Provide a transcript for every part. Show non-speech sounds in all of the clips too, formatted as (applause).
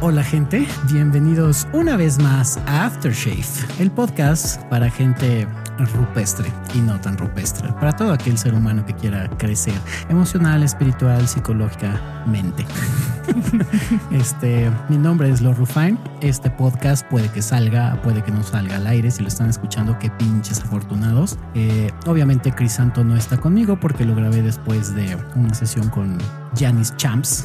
Hola gente, bienvenidos una vez más a Aftershave, el podcast para gente rupestre y no tan rupestre, para todo aquel ser humano que quiera crecer emocional, espiritual, psicológicamente. (laughs) este, mi nombre es Lord Rufine. Este podcast puede que salga, puede que no salga al aire. Si lo están escuchando, qué pinches afortunados. Eh, obviamente, Crisanto no está conmigo porque lo grabé después de una sesión con Janice Champs,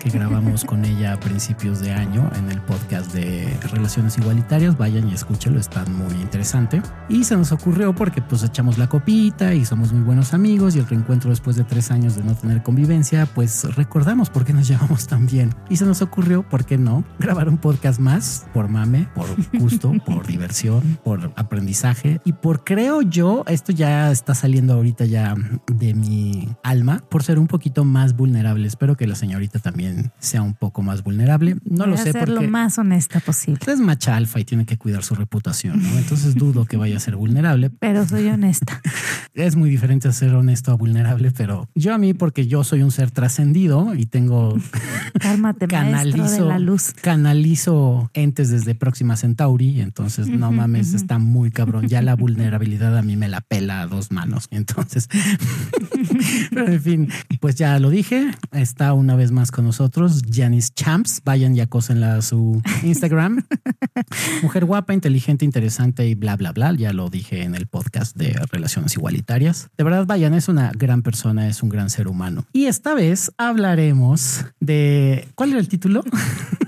que grabamos con ella a principios de año en el podcast de Relaciones Igualitarias. Vayan y escúchenlo, está muy interesante. Y se nos ocurrió porque pues echamos la copita y somos muy buenos amigos y el reencuentro después de tres años de no tener convivencia, pues recordamos por qué nos llevamos tan bien. Y se nos ocurrió, ¿por qué no? Grabar un podcast más por mame, por gusto, por diversión, por aprendizaje y por creo yo, esto ya está saliendo ahorita ya de mi alma, por ser un poquito más vulnerable. Espero que la señorita también sea un poco más vulnerable. No Voy lo a sé ser lo más honesta posible. es macha alfa y tiene que cuidar su reputación, ¿no? Entonces dudo que vaya a ser vulnerable. Pero soy honesta. (laughs) Es muy diferente ser honesto a vulnerable, pero yo a mí, porque yo soy un ser trascendido y tengo (laughs) Cálmate, maestro de canalizo, la luz. canalizo entes desde Próxima Centauri. Entonces, no mames, está muy cabrón. Ya la vulnerabilidad a mí me la pela a dos manos. Entonces, (laughs) pero en fin, pues ya lo dije. Está una vez más con nosotros Janice Champs. Vayan y acósenla a su Instagram. (laughs) Mujer guapa, inteligente, interesante y bla, bla, bla. Ya lo dije en el podcast de Relaciones Igualitarias. De verdad, vayan, es una gran persona, es un gran ser humano. Y esta vez hablaremos de... ¿Cuál era el título? (laughs)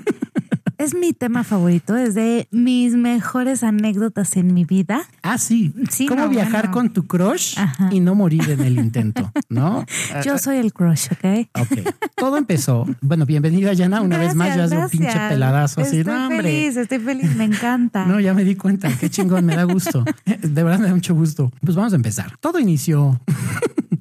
Es mi tema favorito, es de mis mejores anécdotas en mi vida. Ah, sí. Sí, ¿Cómo no, viajar bueno. con tu crush Ajá. y no morir en el intento? ¿No? (laughs) Yo soy el crush, ¿ok? Ok. Todo empezó. Bueno, bienvenida, Yana. Una vez más, ya es un pinche peladazo así. Estoy No, hombre. feliz, estoy feliz, me encanta. (laughs) No, ya me di cuenta. Qué chingón, me da gusto. (laughs) De verdad me da mucho gusto. Pues vamos a empezar. Todo inició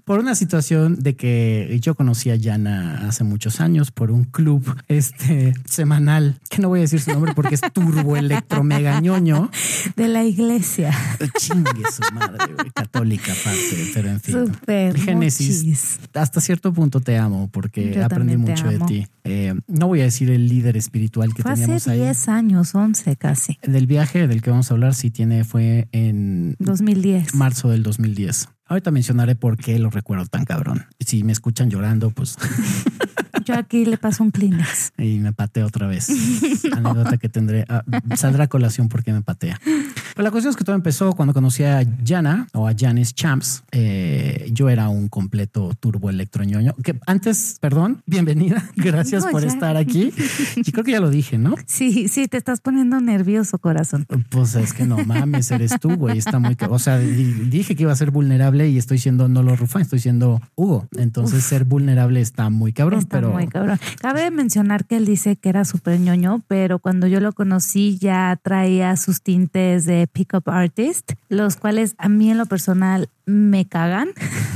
por una situación de que yo conocí a Yana hace muchos años por un club este semanal, que no voy a decir su nombre porque es turbo electro mega ñoño. De la iglesia. Chingue su madre, católica aparte, pero en fin. Súper. Génesis. Hasta cierto punto te amo porque Yo aprendí mucho de ti. Eh, no voy a decir el líder espiritual que Fue hace teníamos ahí. 10 años, 11 casi. Del viaje del que vamos a hablar, sí tiene, fue en 2010. marzo del 2010. Ahorita mencionaré por qué lo recuerdo tan cabrón. Si me escuchan llorando, pues (laughs) Yo aquí le paso un Kleenex. (laughs) y me patea otra vez. (laughs) Anécdota que tendré. ah, saldrá a colación porque me patea. Pero la cuestión es que todo empezó cuando conocí a Jana o a Janice Champs. Eh, yo era un completo turbo electroñoño. Que antes, perdón, (laughs) bienvenida. Gracias No, por ya. estar aquí. Y creo que ya lo dije, ¿no? Sí, sí, te estás poniendo nervioso, corazón. Pues es que no mames, eres tú, güey. Está muy. O sea, di- dije que iba a ser vulnerable y estoy siendo no lo Rufán, estoy siendo Hugo. Entonces, ser vulnerable está muy cabrón, Está pero. muy cabrón. Cabe mencionar que él dice que era súper ñoño, pero cuando yo lo conocí ya traía sus tintes de pickup artist, los cuales a mí en lo personal me cagan.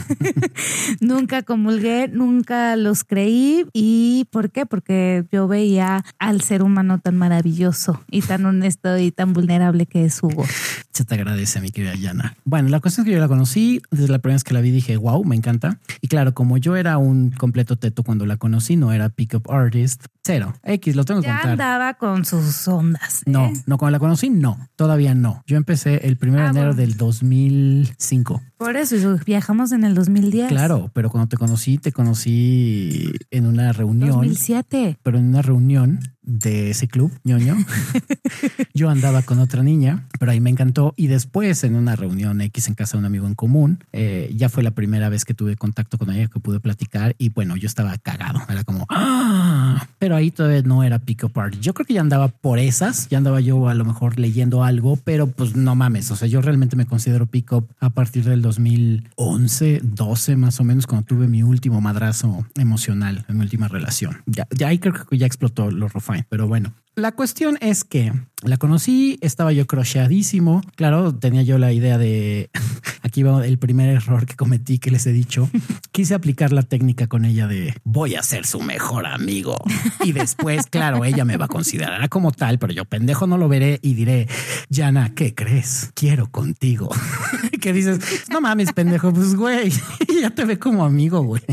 (laughs) nunca comulgué, nunca los creí. ¿Y por qué? Porque yo veía al ser humano tan maravilloso y tan honesto y tan vulnerable que es Hugo. Se te agradece, mi querida Yana. Bueno, la cuestión es que yo la conocí, desde la primera vez que la vi dije, wow, me encanta. Y claro, como yo era un completo teto cuando la conocí, no era pickup artist, cero. X, lo tengo que Ya contar. andaba con sus ondas. ¿eh? No, no, cuando la conocí, no, todavía no. Yo empecé el 1 de Ah, enero bueno. del 2005. Por eso y viajamos en el 2010. Claro, pero cuando te conocí, te conocí en una reunión. 2007. pero en una reunión de ese club, ñoño, (laughs) yo andaba con otra niña, pero ahí me encantó. Y después, en una reunión X en casa de un amigo en común, eh, ya fue la primera vez que tuve contacto con ella, que pude platicar. Y bueno, yo estaba cagado. Era como, ¡ah! Pero ahí todavía no era pick up party. Yo creo que ya andaba por esas, ya andaba yo a lo mejor leyendo algo, pero pues no mames. O sea, yo realmente me considero pick up a partir del 2011, 12 más o menos, cuando tuve mi último madrazo emocional en mi última relación. Ya, ya ahí creo que ya explotó lo Rufine, pero bueno. La cuestión es que la conocí, estaba yo crocheadísimo. Claro, tenía yo la idea de (laughs) aquí va el primer error que cometí que les he dicho. (laughs) Quise aplicar la técnica con ella de voy a ser su mejor amigo. Y después, (laughs) claro, ella me va a considerar como tal, pero yo pendejo no lo veré y diré, Yana, ¿qué crees? Quiero contigo. que dices, no mames, pendejo, pues güey, ya te ve como amigo, güey.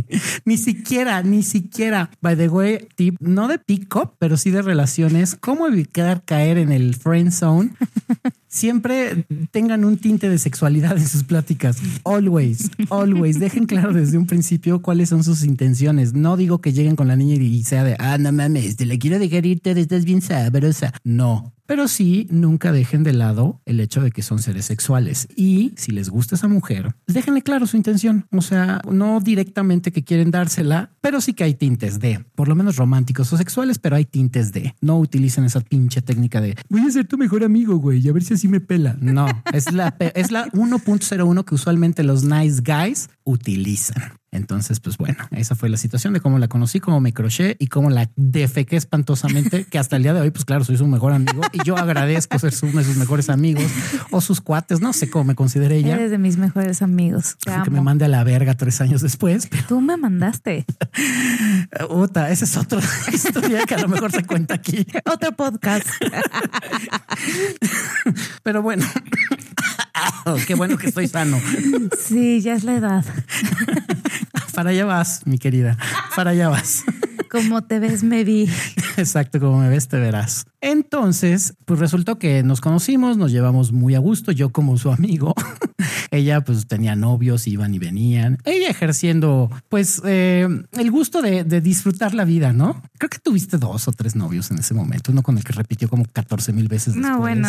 Ni siquiera, ni siquiera, by the way, tip, no de pick up, pero sí de relaciones, cómo evitar caer en el friend zone (laughs) siempre tengan un tinte de sexualidad en sus pláticas. Always, always. Dejen claro desde un principio cuáles son sus intenciones. No digo que lleguen con la niña y sea de, ah, no mames, te le quiero dejar irte, estás bien sabrosa. No, pero sí, nunca dejen de lado el hecho de que son seres sexuales. Y si les gusta esa mujer, déjenle claro su intención. O sea, no directamente que quieren dársela, pero sí que hay tintes de, por lo menos románticos o sexuales, pero hay tintes de. No utilicen esa pinche técnica de voy a ser tu mejor amigo, güey, y a ver si así me pela. No, es la, es la 1.01 que usualmente los nice guys utilizan. Entonces, pues bueno, esa fue la situación de cómo la conocí, cómo me croché y cómo la defequé espantosamente, que hasta el día de hoy, pues claro, soy su mejor amigo y yo agradezco ser uno de sus mejores amigos o sus cuates, no sé cómo me considere ella. Eres de mis mejores amigos. que me mande a la verga tres años después. Tú me mandaste. (laughs) Uta, ese es otro (laughs) historia que a lo mejor se cuenta aquí. Otro podcast. Pero bueno, (laughs) qué bueno que estoy sano. (laughs) Sí, ya es la edad. (laughs) Para allá vas, mi querida. Para allá vas. Como te ves, me vi. Exacto, como me ves, te verás. Entonces, pues resultó que nos conocimos, nos llevamos muy a gusto, yo como su amigo. Ella pues tenía novios, iban y venían. Ella ejerciendo pues eh, el gusto de, disfrutar la vida, ¿no? Creo que tuviste dos o tres novios en ese momento, uno con el que repitió como 14 mil veces. No, bueno,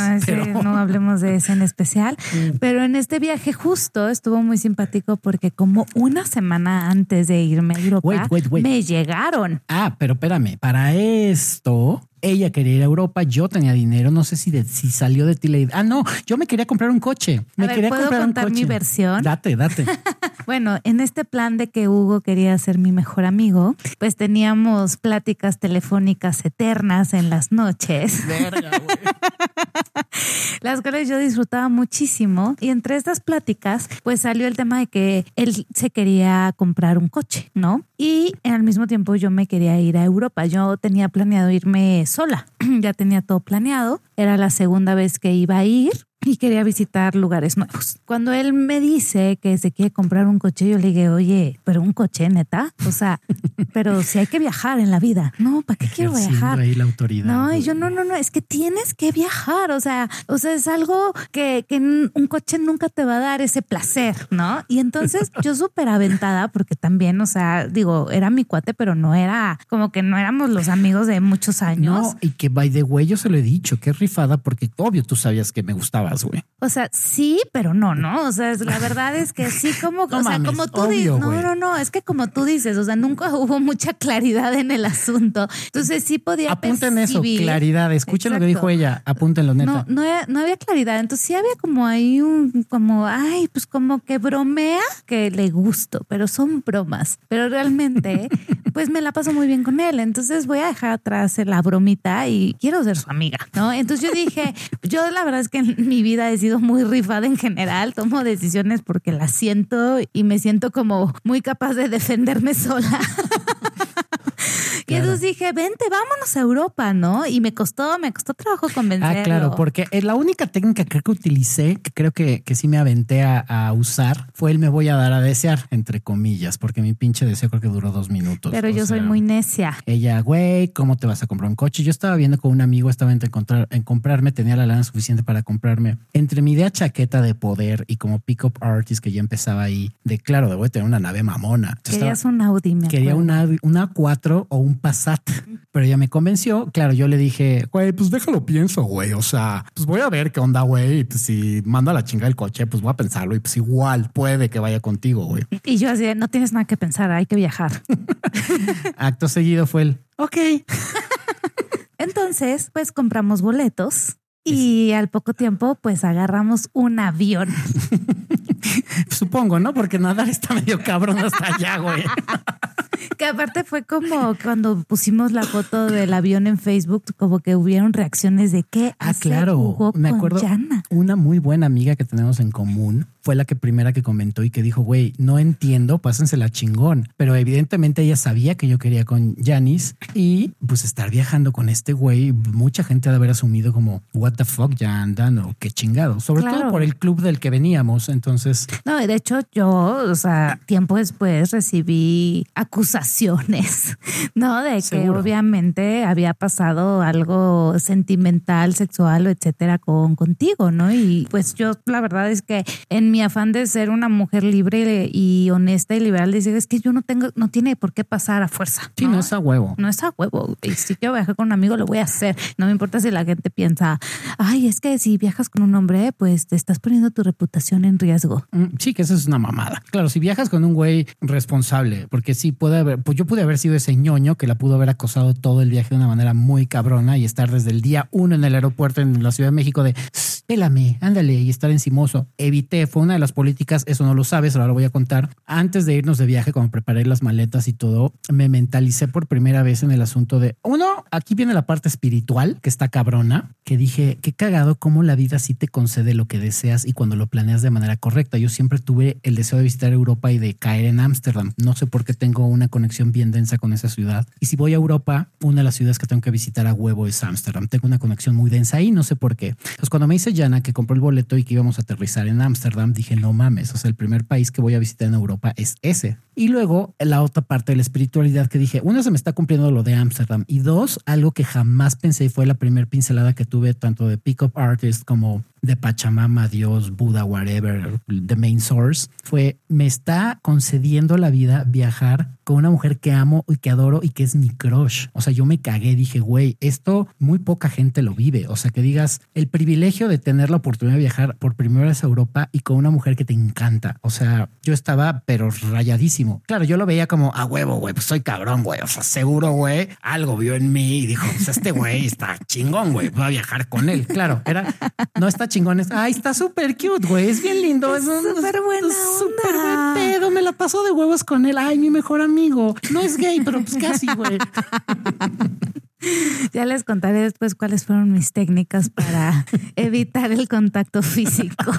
no hablemos de ese en especial, (laughs) pero en este viaje justo estuvo muy simpático porque como una semana antes de irme a Europa, me llegaron. Ah, pero espérame, para esto ella quería ir a Europa, yo tenía dinero, no sé si, si salió de ti la Ah, no, yo me quería comprar un coche. Me quería ¿puedo comprar contar mi versión? Date, date. (laughs) bueno, en este plan de que Hugo quería ser mi mejor amigo, pues teníamos pláticas telefónicas eternas en las noches. Verga, (laughs) las cuales yo disfrutaba muchísimo. Y entre estas pláticas, pues salió el tema de que él se quería comprar un coche, ¿no? Y al mismo tiempo yo me quería ir a Europa. Yo tenía planeado irme sola. (clears throat) ya tenía todo planeado. Era la segunda vez que iba a ir y quería visitar lugares nuevos. Cuando él me dice que se quiere comprar un coche, yo le dije, oye, pero un coche, neta. O sea, (laughs) pero si hay que viajar en la vida. No, ¿para qué quiero viajar? Ahí la autoridad. No, y yo, no, no, no, es que tienes que viajar. O sea, o sea, es algo que, que un coche nunca te va a dar ese placer, ¿no? Y entonces (laughs) yo súper aventada, porque también, o sea, digo, era mi cuate, pero no era como que no éramos los amigos de muchos años. No, y que by the way, yo se lo he dicho, que es rifada, porque obvio tú sabías que me gustaba o sea, sí, pero no, ¿no? O sea, la verdad es que sí, como, (laughs) o sea, como tú dices, no, no, no, es que como tú dices, o sea, nunca (laughs) hubo mucha claridad en el asunto. Entonces sí podía Apunten eso, claridad. Escuchen lo que dijo ella, apúntenlo, neta. No, no, había claridad. Entonces sí había como ahí un, como, ay, pues como que bromea que le gusto, pero son bromas. Pero realmente, (laughs) pues me la paso muy bien con él. Entonces voy a dejar atrás la bromita y quiero ser su amiga, ¿no? Entonces yo dije, yo la verdad es que en mi vida he sido muy rifada en general, tomo decisiones porque las siento y me siento como muy capaz de defenderme sola. (laughs) Y entonces dije, vente, vámonos a Europa, ¿no? Y me costó, me costó trabajo convencerlo. Ah, claro, porque la única técnica que creo que utilicé, que creo que, que sí me aventé a, usar, fue el me voy a dar a desear, entre comillas, porque mi pinche deseo creo que duró dos minutos. Pero yo soy muy necia. Ella, güey, ¿cómo te vas a comprar un coche? Yo estaba viendo con un amigo, estaba en, encontrar, en comprarme, tenía la lana suficiente para comprarme. Entre mi idea chaqueta de poder y como pick-up artist que ya empezaba ahí, de claro, debo tener una nave mamona. Querías un Audi, me Quería una, una 4 o un Passat, pero ella me convenció. Claro, yo le dije, güey, pues déjalo pienso, güey. O sea, pues voy a ver qué onda, güey. Pues si mando a la chinga el coche, pues voy a pensarlo y pues igual puede que vaya contigo, güey. Y yo así, no tienes nada que pensar, hay que viajar. (laughs) Acto seguido fue el, ok. (laughs) Entonces, pues compramos boletos y al poco tiempo, pues agarramos un avión. (laughs) Supongo, ¿no? Porque nadar está medio cabrón hasta allá, güey. Que aparte fue como cuando pusimos la foto del avión en Facebook, como que hubieron reacciones de que ah, claro, me acuerdo una muy buena amiga que tenemos en común fue la que primera que comentó y que dijo, güey, no entiendo, pásensela chingón. Pero evidentemente ella sabía que yo quería con Janis y pues estar viajando con este güey, mucha gente ha de haber asumido como, what the fuck, ya andan o qué chingado. Sobre todo por el club del que veníamos. Entonces. No, de hecho, yo, o sea, tiempo después recibí acusaciones, (laughs) ¿no? De que obviamente había pasado algo sentimental, sexual etcétera con contigo, ¿no? Y pues yo, la verdad es que en mi mi afán de ser una mujer libre y honesta y liberal, dice, es que yo no tengo, no tiene por qué pasar a fuerza. Sí, no, es a huevo. No es a huevo. Y si quiero viajar con un amigo, lo voy a hacer. No me importa si la gente piensa, ay, es que si viajas con un hombre, pues te estás poniendo tu reputación en riesgo. Mm, sí, que eso es una mamada. Claro, si viajas con un güey responsable, porque sí puede haber, pues yo pude haber sido ese ñoño que la pudo haber acosado todo el viaje de una manera muy cabrona y estar desde el día uno en el aeropuerto en la Ciudad de México de, pélame, ándale, y estar encimoso. Evité, fue una de las políticas, eso no lo sabes, ahora lo voy a contar. Antes de irnos de viaje, cuando preparé las maletas y todo, me mentalicé por primera vez en el asunto de, uno, aquí viene la parte espiritual, que está cabrona, que dije, qué cagado cómo la vida sí te concede lo que deseas y cuando lo planeas de manera correcta. Yo siempre tuve el deseo de visitar Europa y de caer en Ámsterdam. No sé por qué tengo una conexión bien densa con esa ciudad. Y si voy a Europa, una de las ciudades que tengo que visitar a huevo es Ámsterdam. Tengo una conexión muy densa ahí, no sé por qué. Entonces, cuando me dice Que compró el boleto y que íbamos a aterrizar en Ámsterdam, dije, no mames, o sea, el primer país que voy a visitar en Europa es ese. Y luego la otra parte de la espiritualidad que dije, uno se me está cumpliendo lo de Ámsterdam y dos, algo que jamás pensé y fue la primera pincelada que tuve tanto de Pick Up Artist como de Pachamama, Dios, Buda, whatever, the main source, fue me está concediendo la vida viajar con una mujer que amo y que adoro y que es mi crush. O sea, yo me cagué, dije, güey, esto muy poca gente lo vive. O sea, que digas el privilegio de tener la oportunidad de viajar por primera vez a Europa y con una mujer que te encanta. O sea, yo estaba, pero rayadísimo. Claro, yo lo veía como a huevo, güey, pues soy cabrón, güey. O sea, seguro, güey, algo vio en mí y dijo, pues este güey está chingón, güey, voy a viajar con él. Claro, era, no está chingones. Ay, está súper cute, güey. Es bien lindo. Es súper buena. Súper buen pedo. Me la paso de huevos con él. Ay, mi mejor amigo. No es gay, pero pues casi, güey. (laughs) Ya les contaré después cuáles fueron mis técnicas para (laughs) evitar el contacto físico.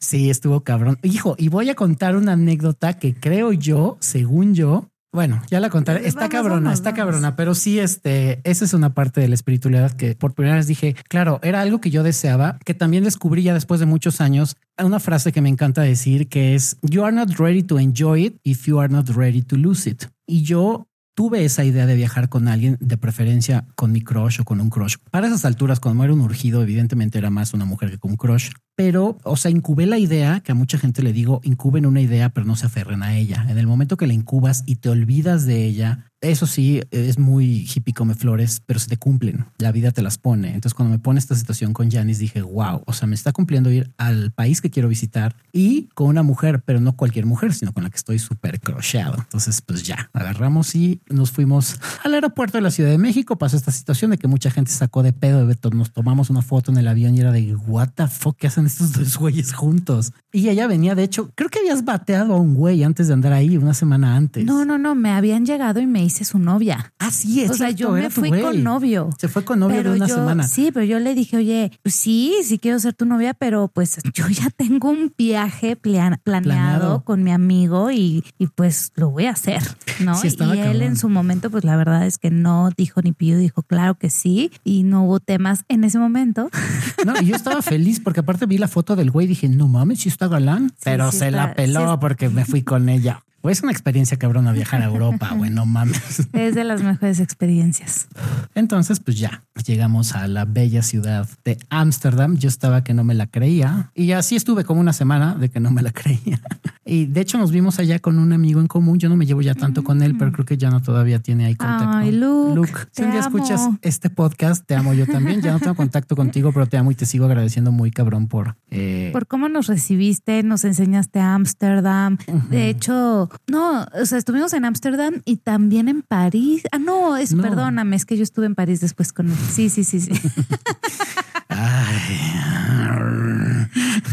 Sí, estuvo cabrón. Hijo, y voy a contar una anécdota que creo yo, según yo, bueno, ya la contaré. Está cabrona, está cabrona, pero sí, este, esa es una parte de la espiritualidad que por primera vez dije, claro, era algo que yo deseaba, que también descubrí ya después de muchos años. Una frase que me encanta decir que es, you are not ready to enjoy it if you are not ready to lose it. Y yo tuve esa idea de viajar con alguien, de preferencia con mi crush o con un crush. Para esas alturas, cuando era un urgido, evidentemente era más una mujer que con un crush pero, o sea, incubé la idea, que a mucha gente le digo, incuben una idea, pero no se aferren a ella. En el momento que la incubas y te olvidas de ella, eso sí, es muy hippie come flores, pero se te cumplen. La vida te las pone. Entonces, cuando me pone esta situación con Janis, dije, wow, o sea, me está cumpliendo ir al país que quiero visitar y con una mujer, pero no cualquier mujer, sino con la que estoy súper crocheado. Entonces, pues ya, agarramos y nos fuimos al aeropuerto de la Ciudad de México. Pasó esta situación de que mucha gente sacó de pedo, nos tomamos una foto en el avión y era de, what the fuck, ¿qué hacen estos dos güeyes juntos. Y ella venía, de hecho, creo que habías bateado a un güey antes de andar ahí una semana antes. No, no, no, me habían llegado y me hice su novia. Así es. O sea, yo me fui con novio. Se fue con novio de una semana. Sí, pero yo le dije, oye, pues sí, sí quiero ser tu novia, pero pues yo ya tengo un viaje planeado, con mi amigo y, pues lo voy a hacer, ¿no? y él en su momento, pues la verdad es que no dijo ni pidió, dijo, claro que sí, y no hubo temas en ese momento. (laughs) No, y yo estaba feliz porque aparte vi la foto del güey y dije, no mames, si está galán. Pero se la peló porque me fui con ella. Es una experiencia cabrona viajar a Europa, güey, no mames. (laughs) Es de las mejores experiencias. Entonces, pues ya llegamos a la bella ciudad de Ámsterdam. Yo estaba que no me la creía y así estuve como una semana de que no me la (laughs) creía. Y de hecho nos vimos allá con un amigo en común. Yo no me llevo ya tanto con él, pero creo que ya no todavía tiene ahí contacto. Ay, Luke, Luke si un día escuchas este podcast, te amo yo también. Ya no tengo contacto contigo, pero te amo y te sigo agradeciendo muy cabrón por... Eh... Por cómo nos recibiste, nos enseñaste a Ámsterdam. De hecho, no, o sea, estuvimos en Ámsterdam y también en París. Ah, no, es, perdóname, es que yo estuve en París después con él. Sí, sí, sí, sí. (laughs) Ay.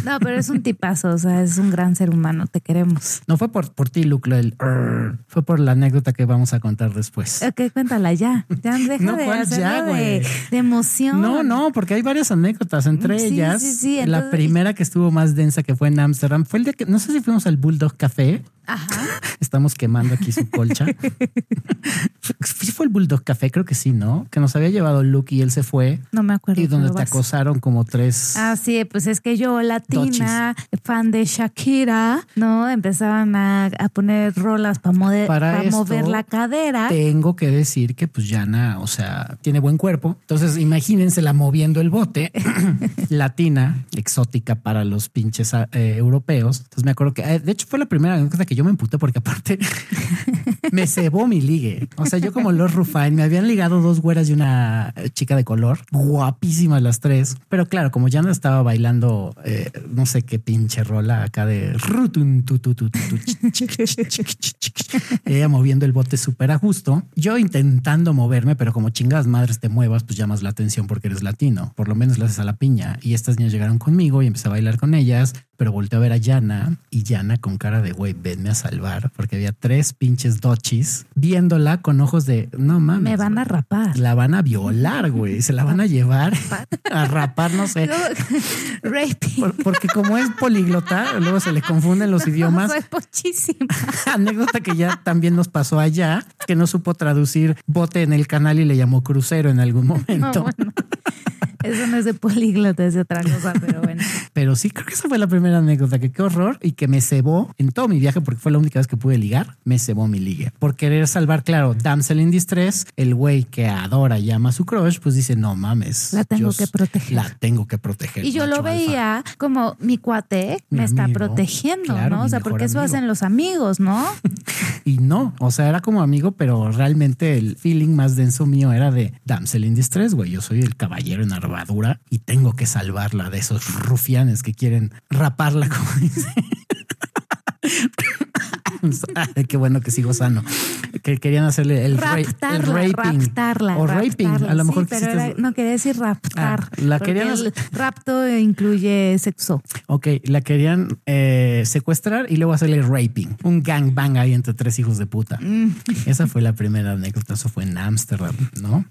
No, pero es un tipazo, o sea, es un gran ser humano, te queremos. No fue por, por ti, Luke, del fue por la anécdota que vamos a contar después. Ok, cuéntala ya. Ya (laughs) deja No, de ¿cuál hacerlo ya, de, de emoción. No, no, porque hay varias anécdotas. Entre Sí, ellas, sí, sí, la entonces- primera que estuvo más densa que fue en Ámsterdam fue el día que no sé si fuimos al Bulldog Café. Ajá. (laughs) Estamos quemando aquí su colcha. (laughs) sí fue el Bulldog Café, creo que sí, ¿no? Que nos había llevado Luke y él se fue. No me acuerdo. Y donde te acosaron como tres. Ah, sí, pues es que yo, latina, fan de Shakira, ¿no? Empezaban a, a poner rolas para Para esto, mover la cadera. Tengo que decir que pues Yana, o sea, tiene buen cuerpo. Entonces imagínensela moviendo el bote. (laughs) Latina, exótica para los pinches eh, europeos. Entonces me acuerdo que, eh, de hecho fue la primera anécdota que yo me emputé porque aparte (laughs) me cebó mi ligue. O sea, yo como los Rufine me habían ligado dos güeras y una eh, chica de color, guapísimas las tres. Pero claro, como ya no estaba bailando, eh, no sé qué pinche rola acá de ella moviendo el bote súper a gusto. Yo intentando moverme, pero como chingadas madres te muevas, pues llamas la atención porque eres latino. Por lo menos le haces a la piña. Y estas niñas llegaron conmigo y empecé a bailar con ellas, pero volteé a ver a Yana y Yana con cara de güey, venme a salvar, porque había tres pinches dochis viéndola con ojos de no mames. Me van a rapar. La van a violar, güey. Se la van a llevar (laughs) a rapar, no sé. (laughs) Raping. Por- porque como es políglota, luego se le confunden los (laughs) idiomas. Soy pochísima. Anécdota que ya también nos pasó allá, que no supo traducir bote en el canal y le llamó crucero en algún No, momento. bueno. Eso no es de políglota, es de otra cosa, pero bueno. Pero sí, creo que esa fue la primera anécdota, que qué horror y que me cebó en todo mi viaje, porque fue la única vez que pude ligar, me cebó mi ligue. Por querer salvar, claro, damsel in distress, el güey que adora y ama a su crush, pues dice, no mames. La tengo que proteger. La tengo que proteger. Y yo lo alfa". veía como mi cuate Mi me está protegiendo, Claro, ¿no? O sea, porque eso amigo. hacen los amigos, ¿no? (laughs) Y no, o sea, era como amigo, pero realmente el feeling más denso mío era de damsel in distress, güey. Yo soy el caballero en armadura y tengo que salvarla de esos rufianes que quieren raparla, como. (laughs) (laughs) Qué bueno que sigo sano. Que querían hacerle el, ra- el raptarla, raping. raptarla. O raping. raptarla. A lo mejor Sí, pero quisiste- era- no quería decir raptar. Ah, la querían el rapto incluye sexo. Ok, la querían eh, secuestrar y luego hacerle raping. Un gangbang ahí entre tres hijos de puta. Mm. Esa fue la primera anécdota. Eso fue en Ámsterdam, ¿no?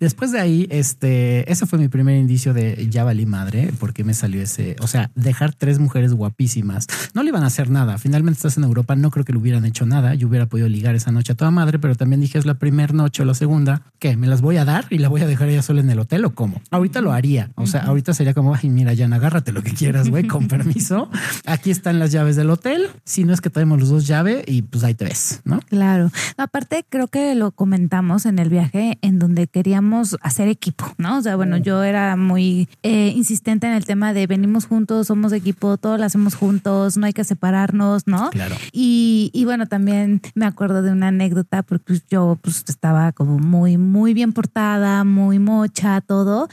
Después de ahí, este, ese fue mi primer indicio de ya valí madre, porque me salió ese, o sea, dejar tres mujeres guapísimas. No le iban a hacer nada. Finalmente estás en Europa, no creo que le hubieran hecho nada. Yo hubiera podido ligar esa noche a toda madre, pero también dije es la primera noche o la segunda. ¿Qué? ¿Me las voy a dar y la voy a dejar ella sola en el hotel o cómo? Ahorita lo haría. O sea, ahorita sería como, ay, mira, Jan, agárrate lo que quieras, güey, con (laughs) permiso. Aquí están las llaves del hotel. Si no es que traemos los dos llaves y pues ahí te ves, ¿no? Claro. Aparte, creo que lo comentamos en el viaje en donde queríamos hacer equipo, ¿no? O sea, bueno, yo era muy eh, insistente en el tema de venimos juntos, somos equipo, todo lo hacemos juntos, no hay que separarnos, ¿no? Claro. Y, y bueno, también me acuerdo de una anécdota porque yo pues estaba como muy, muy bien portada, muy mocha, todo.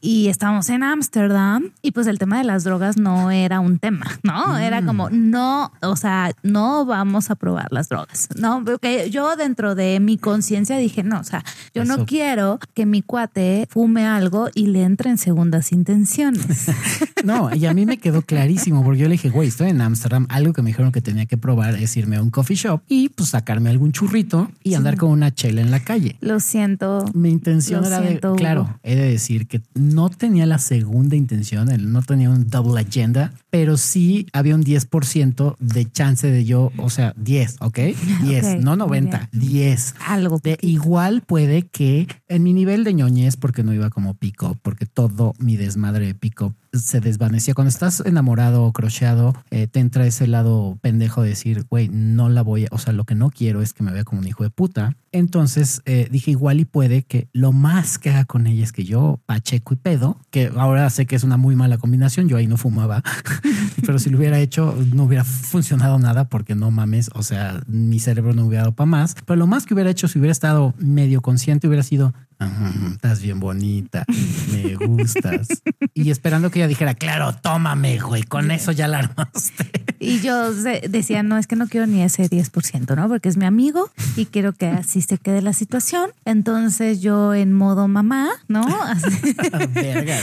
Y estábamos en Ámsterdam y pues el tema de las drogas no era un tema, ¿no? Era Mm. como, no, o sea, no vamos a probar las drogas, ¿no? Porque yo dentro de mi conciencia dije, no, o sea, yo Eso. no quiero que mi cuate fume algo y le entre en segundas intenciones. (laughs) No, y a mí me quedó clarísimo porque yo le dije, güey, estoy en Ámsterdam. Algo que me dijeron que tenía que probar es irme a un coffee shop y pues sacarme algún churrito y andar con una chela en la calle. Lo siento. Mi intención era siento, de, claro, he de decir que no tenía la segunda intención, no tenía un double agenda, pero sí había un 10% de chance de yo, o sea, 10, ¿ok? (laughs) 10, Ok, no muy 90, 10. Algo. De igual puede que en mi nivel de ñoñez, porque no iba como pick-up, porque todo mi desmadre de pick-up se desvanecía. Cuando estás enamorado o crocheado, eh, te entra ese lado pendejo de decir, güey, no la voy a, o sea, lo que no quiero es que me vea como un hijo de puta. Entonces eh, dije, igual y puede que lo más que haga con ella es que yo pacheco y pedo, que ahora sé que es una muy mala combinación, yo ahí no fumaba, (laughs) pero si lo hubiera hecho no hubiera funcionado nada porque no mames, o sea, mi cerebro no hubiera dado para más, pero lo más que hubiera hecho si hubiera estado medio consciente hubiera sido, "Ajá, estás bien bonita, me gustas. y esperando que ella dijera, claro, tómame, güey, con eso ya la armaste. Y yo decía, no, es que no quiero ni ese 10%, ¿no? Porque es mi amigo y quiero que así se quede la situación. Entonces yo en modo mamá, ¿no? (laughs) Verga.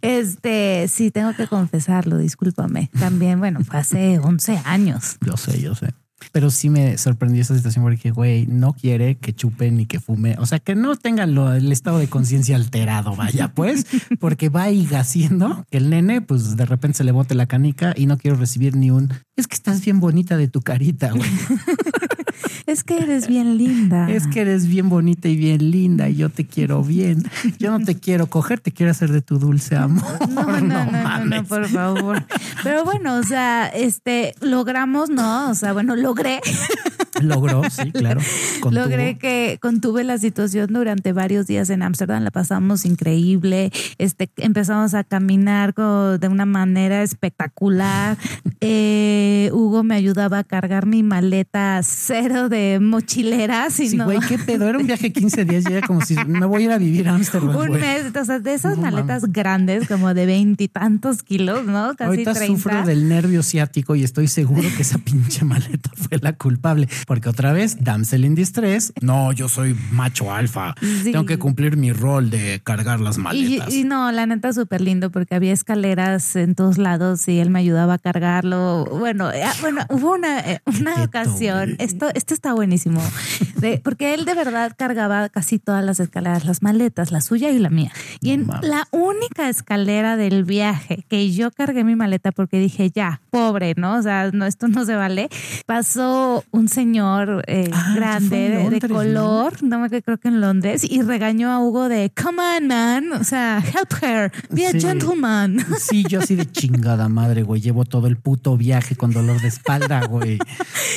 Este, sí, tengo que confesarlo, discúlpame. También, bueno, fue hace 11 años. Yo sé, yo sé. Pero sí me sorprendió esa situación porque, güey, no quiere que chupe ni que fume. O sea, que no tengan lo, el estado de conciencia alterado, vaya, pues, (laughs) porque va ir haciendo que el nene, pues de repente se le bote la canica y no quiero recibir ni un. Es que estás bien bonita de tu carita, güey. (laughs) Es que eres bien linda. Es que eres bien bonita y bien linda y yo te quiero bien. Yo no te quiero coger, te quiero hacer de tu dulce amor. (laughs) No, no, no, no, no, por favor. Pero bueno, o sea, este, logramos, ¿no? O sea, bueno, logré. (laughs) Logró, sí, claro. Contuvo. Logré que contuve la situación durante varios días en Ámsterdam, la pasamos increíble, este, empezamos a caminar con- de una manera espectacular. (laughs) Eh, Hugo me ayudaba a cargar mi maleta cero de mochileras y Sí, no. güey, qué pedo. Era un viaje de 15 días y era como si me voy a ir a vivir a Ámsterdam. Un güey. mes, o sea, de esas No maletas grandes, como de veintitantos kilos, ¿no? Casi Ahorita 30. sufro del nervio ciático y estoy seguro que esa pinche maleta fue la culpable. Porque otra vez, damsel in distress. No, yo soy macho alfa. Sí. Tengo que cumplir mi rol de cargar las maletas. y no, la neta súper lindo porque había escaleras en todos lados y él me ayudaba a cargarlo. Bueno, eh, bueno, hubo una, eh, una ocasión, esto, esto está buenísimo, de- porque él de verdad cargaba casi todas las escaleras, las maletas, la suya y la mía. Y en la única escalera del viaje que yo cargué mi maleta porque dije, ya, pobre, ¿no? O sea, no, esto no se vale. Pasó un señor eh, Ah, grande de- color, no me creo que en Londres, y regañó a Hugo de, come on, man, o sea, help her, be a Sí. gentleman. (laughs) Sí, yo así de chingada madre, güey. Llevo todo el puto viaje con dolor de espalda, güey.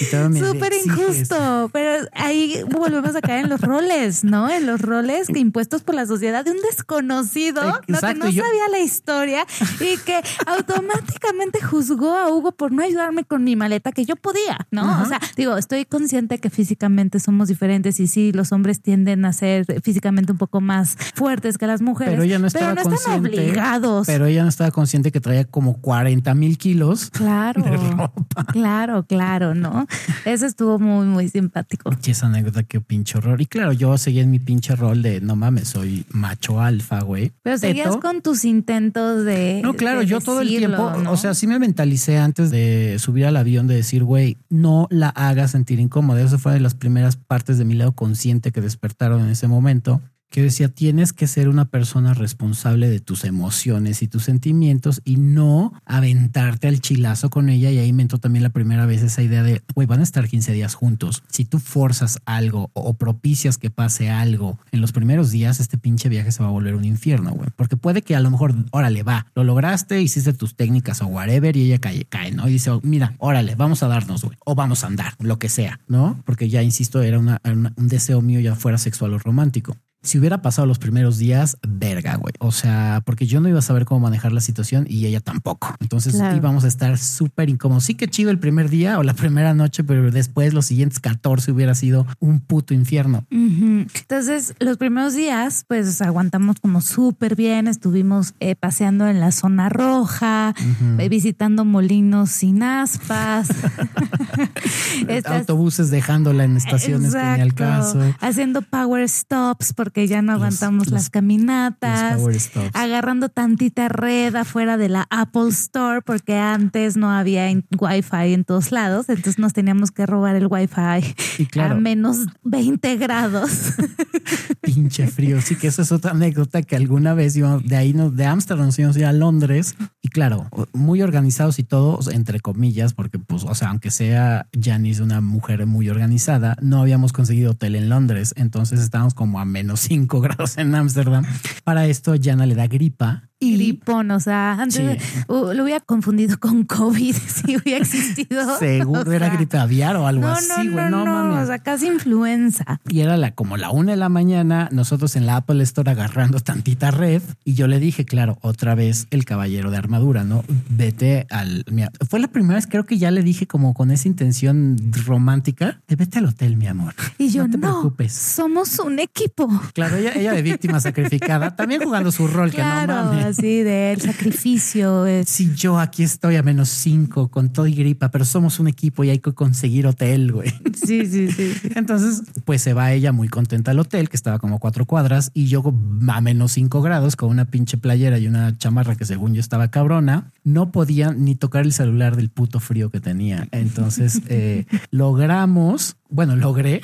Súper injusto, pero ahí volvemos a caer en los roles, ¿no? En los roles que impuestos por la sociedad de un desconocido, ¿no? que no yo- sabía la historia y que automáticamente juzgó a Hugo por no ayudarme con mi maleta que yo podía, ¿no? O sea, digo, estoy consciente que físicamente somos diferentes y sí, los hombres tienden a ser físicamente un poco más fuertes que las mujeres, Pero ella no estaba pero no están consciente. obligados. Pero ella no estaba consciente que traía como 40 mil kilos. Claro, de ropa. claro, claro, ¿no? Eso estuvo muy, muy simpático. Y esa anécdota, qué pinche horror. Y claro, yo seguía en mi pinche rol de no mames, soy macho alfa, güey. Pero seguías Teto. con tus intentos de. No, claro, de yo todo el tiempo, ¿no? o sea, sí me mentalicé antes de subir al avión de decir, güey, no la hagas sentir incómoda. Eso fue de las primeras partes de mi lado consciente que despertaron en ese momento. Que decía, tienes que ser una persona responsable de tus emociones y tus sentimientos y no aventarte al chilazo con ella. Y ahí entró también la primera vez esa idea de, güey, van a estar 15 días juntos. Si tú forzas algo o propicias que pase algo en los primeros días, este pinche viaje se va a volver un infierno, güey. Porque puede que a lo mejor, órale, va, lo lograste, hiciste tus técnicas o whatever y ella cae, cae ¿no? Y dice, mira, órale, vamos a darnos, güey. O vamos a andar, lo que sea, ¿no? Porque ya, insisto, era un deseo mío ya fuera sexual o romántico. Si hubiera pasado los primeros días, verga, güey. O sea, porque yo no iba a saber cómo manejar la situación y ella tampoco. Entonces Claro. íbamos a estar súper incómodos. Sí que chido el primer día o la primera noche, pero después los siguientes 14 hubiera sido un puto infierno. Entonces, los primeros días, pues aguantamos como súper bien. Estuvimos eh, paseando en la zona roja, eh, visitando molinos sin aspas. (laughs) (laughs) Estas- Autobuses dejándola en estaciones que ni al Exacto. caso. Haciendo power stops porque ya no aguantamos los- las caminatas. los. Agarrando tantita red afuera de la Apple Store porque antes no había Wi-Fi en todos lados. Entonces nos teníamos que robar el Wi-Fi Y claro. a menos 20 grados. (laughs) Pinche frío. Sí que esa es otra anécdota que alguna vez íbamos de ahí, nos- de Ámsterdam nos íbamos a ir a Londres y claro, muy organizados y todos, entre comillas, porque pues, o sea, aunque sea Janice una mujer muy organizada, no habíamos conseguido hotel en Londres. Entonces estábamos como a menos 5 (laughs) grados en Ámsterdam. Para esto, Jana le da gripa y Gripón, o sea, antes Sí. uh, lo hubiera confundido con COVID (laughs) si hubiera existido. seguro O era gripe aviar o algo No, así, no, güey. no, No, no, mames. o sea, casi influenza. Y era la, como la una de la mañana, nosotros en la Apple Store agarrando tantita red. Y yo le dije, claro, otra vez el caballero de armadura, ¿no? Vete al. mira, fue la primera vez, creo que ya le dije, como con esa intención romántica, de vete al hotel, mi amor. Y yo, no no, te preocupes. somos un equipo. Claro, ella, ella de víctima sacrificada, también jugando su rol, que no mames. Así del sacrificio. Si yo aquí estoy a menos cinco con todo y gripa, pero somos un equipo y hay que conseguir hotel, güey. Sí, sí, sí. sí. Entonces, pues se va ella muy contenta al hotel, que estaba como a cuatro cuadras, y yo a menos cinco grados con una pinche playera y una chamarra que según yo estaba cabrona, no podía ni tocar el celular del puto frío que tenía. Entonces, eh, (laughs) logramos, bueno, logré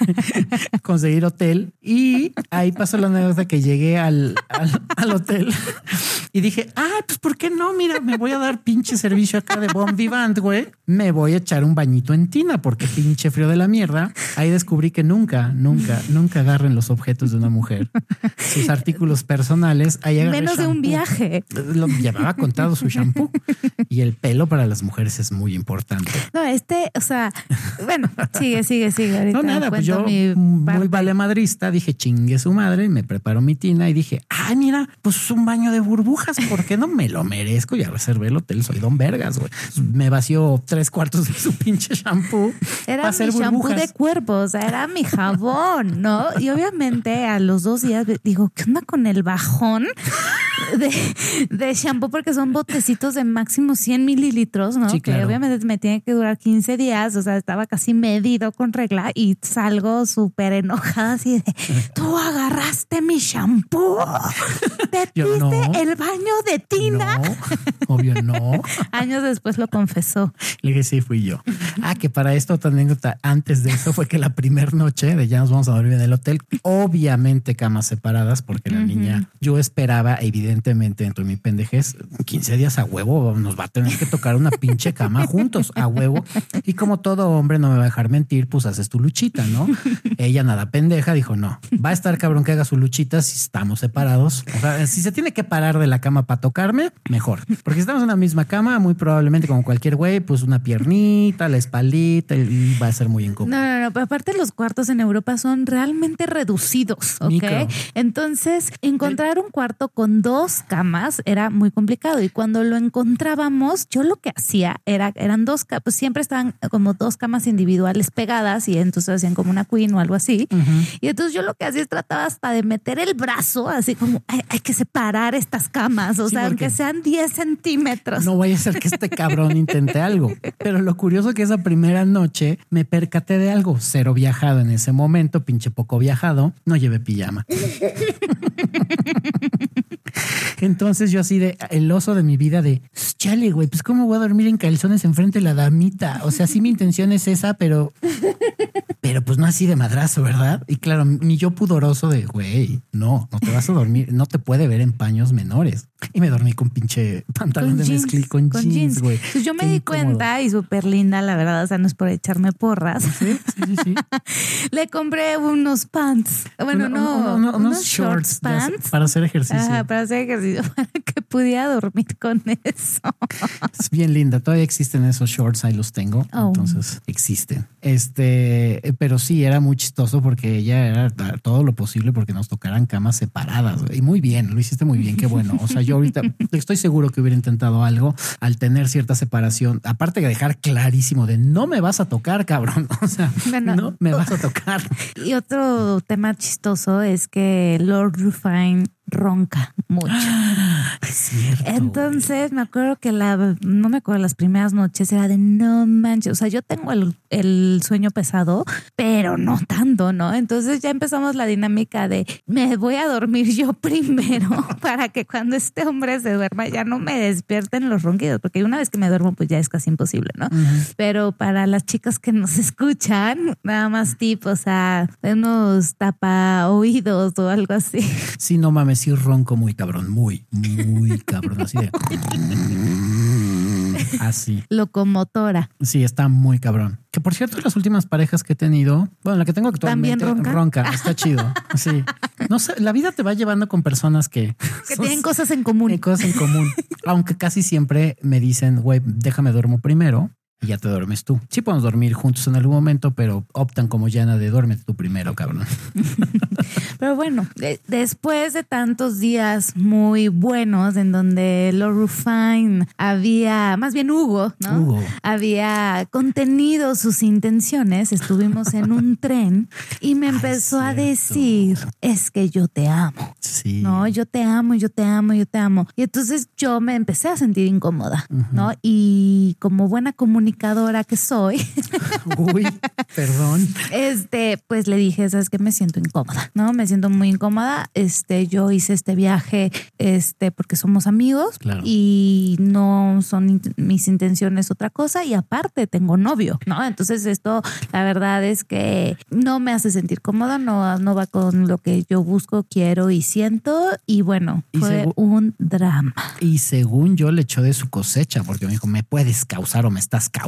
(laughs) conseguir hotel y ahí pasó la anécdota que llegué al, al, al hotel y dije, ah, pues ¿por qué no? Mira, me voy a dar pinche servicio acá de Bon Vivant, güey. Me voy a echar un bañito en tina porque pinche frío de la mierda. Ahí descubrí que nunca, nunca, nunca agarren los objetos de una mujer, sus artículos personales. Ahí Menos de un viaje. Lo llevaba contado su shampoo y el pelo para las mujeres es muy importante. No, este, o sea, bueno, sigue, sigue, sigue. Ahorita No, nada, pues yo muy parte. vale madrista, dije chingue su madre, me preparo mi tina y dije, ay, mira, pues un baño de burbujas, ¿por qué no me lo merezco? Ya reservé el hotel, soy don Vergas, güey. Me vació tres cuartos de su pinche shampoo. Era para hacer mi shampoo burbujas. de cuerpo, o sea, era mi jabón, ¿no? Y obviamente a los dos días digo, ¿qué onda con el bajón de, de shampoo? Porque son botecitos de máximo 100 mililitros, ¿no? Sí, Que obviamente me tiene que durar 15 días, o sea, estaba casi con regla y salgo súper enojada así de, (laughs) tú agarraste mi shampoo, (laughs) te Yo, diste no. el baño de tina. No, obvio no. (laughs) Años después lo confesó. Le dije, sí, fui yo. Ah, que para esto otra anécdota antes de eso fue que la primera noche de ya nos vamos a dormir en el hotel, obviamente camas separadas, porque la niña, yo esperaba, evidentemente, dentro de mi pendejez, 15 días a huevo, nos va a tener que tocar una pinche cama juntos, a huevo. Y como todo hombre no me va a dejar mentir, pues haces tu luchita, ¿no? (laughs) Ella nada pendeja dijo, no, va a estar cabrón que haga su luchita si estamos separados. O sea, si se tiene que parar de la cama para tocarme, mejor. Porque si estamos en la misma cama, muy probablemente como cualquier güey, pues una piernita, la espaldita y va a ser muy incómodo. No, no, no, pero aparte los cuartos en Europa son realmente reducidos, ¿ok? Micro. Entonces, encontrar un cuarto con dos camas era muy complicado y cuando lo encontrábamos, yo lo que hacía era, eran dos pues siempre estaban como dos camas individuales pegadas y entonces hacían como una queen o algo así. Y entonces yo lo que hacía es trataba hasta de meter el brazo, así como hay, hay que separar estas camas, o Sí, sea, aunque sean 10 centímetros. No vaya a ser que este cabrón intente algo. Pero lo curioso que esa primera noche me percaté de algo. Cero viajado en ese momento, pinche poco viajado. No llevé pijama. (laughs) Entonces yo así de el oso de mi vida de chale, güey, pues cómo voy a dormir en calzones enfrente de la damita. O sea, sí mi intención es esa, pero, pero pues no así de madrazo, ¿verdad? Y claro, mi yo pudoroso de güey, no, no te vas a dormir, no te puede ver en paños menores. Y me dormí con pinche pantalón de mezclilla con, jeans, güey. Pues yo me Qué di incómodo. cuenta y súper linda, la verdad, o sea, no es por echarme porras. Sí, sí, sí. (laughs) Le compré unos pants. Bueno, no, uno- uno- unos, shorts, hacer- pants. para hacer ejercicio. Ajá, para hacer ejercicio, (laughs) para que pudiera dormir con eso. Es bien linda. Todavía existen esos shorts, ahí los tengo. Oh. Entonces existen. Este, pero sí era muy chistoso porque ella era todo lo posible porque nos tocaran camas separadas. Y muy bien, lo hiciste muy bien. Qué bueno. O sea, yo (laughs) ahorita (laughs) estoy seguro que hubiera intentado algo al tener cierta separación. Aparte de dejar clarísimo de no me vas a tocar, cabrón. (laughs) O sea, Bueno. no me vas a (laughs) tocar. Y otro tema chistoso es que Lord Rufine ronca mucho. (gasps) Es cierto. Entonces me acuerdo que la, no me acuerdo, las primeras noches era de no manches, o sea, yo tengo el, el sueño pesado, pero no tanto, ¿no? Entonces ya empezamos la dinámica de me voy a dormir yo (laughs) primero para que cuando este hombre se duerma ya no me despierten los ronquidos, porque una vez que me duermo pues ya es casi imposible, ¿no? Pero para las chicas que nos (laughs) escuchan, nada más tip, o sea, unos tapa oídos o algo así. Sí, no mames, sí ronco muy cabrón, muy, muy cabrón, así de... (laughs) Así. Locomotora. Sí, está muy cabrón. Que por cierto, las últimas parejas que he tenido, bueno, la que tengo actualmente, ¿También ronca? está chido. Sí. No sé, la vida te va llevando con personas que... (laughs) Que son- tienen cosas en común. cosas en común. Aunque casi siempre me dicen, güey, déjame duermo primero. Y ya te duermes tú. Sí podemos dormir juntos en algún momento, pero optan como Yana de duérmete tú primero, cabrón. (laughs) Pero bueno, después de tantos días muy buenos en donde Lord Rufine había, más bien Hugo, ¿no? Hugo. Había contenido sus intenciones, estuvimos en un (laughs) tren y me empezó a decir, es que yo te amo. Sí. No, yo te amo, yo te amo, yo te amo. Y entonces yo me empecé a sentir incómoda, ¿no? Y como buena comunicadora que soy, (laughs) Uy, perdón. este, pues le dije, sabes que me siento incómoda, ¿no? Me siento muy incómoda. Este, yo hice este viaje, este, porque somos amigos Claro. y no son mis intenciones otra cosa. Y aparte tengo novio, ¿no? Entonces esto, la verdad es que no me hace sentir cómoda, no, no va con lo que yo busco, quiero y siento. Y bueno, Y fue un drama. Y según yo le echó de su cosecha, porque me dijo, me puedes causar o me estás causando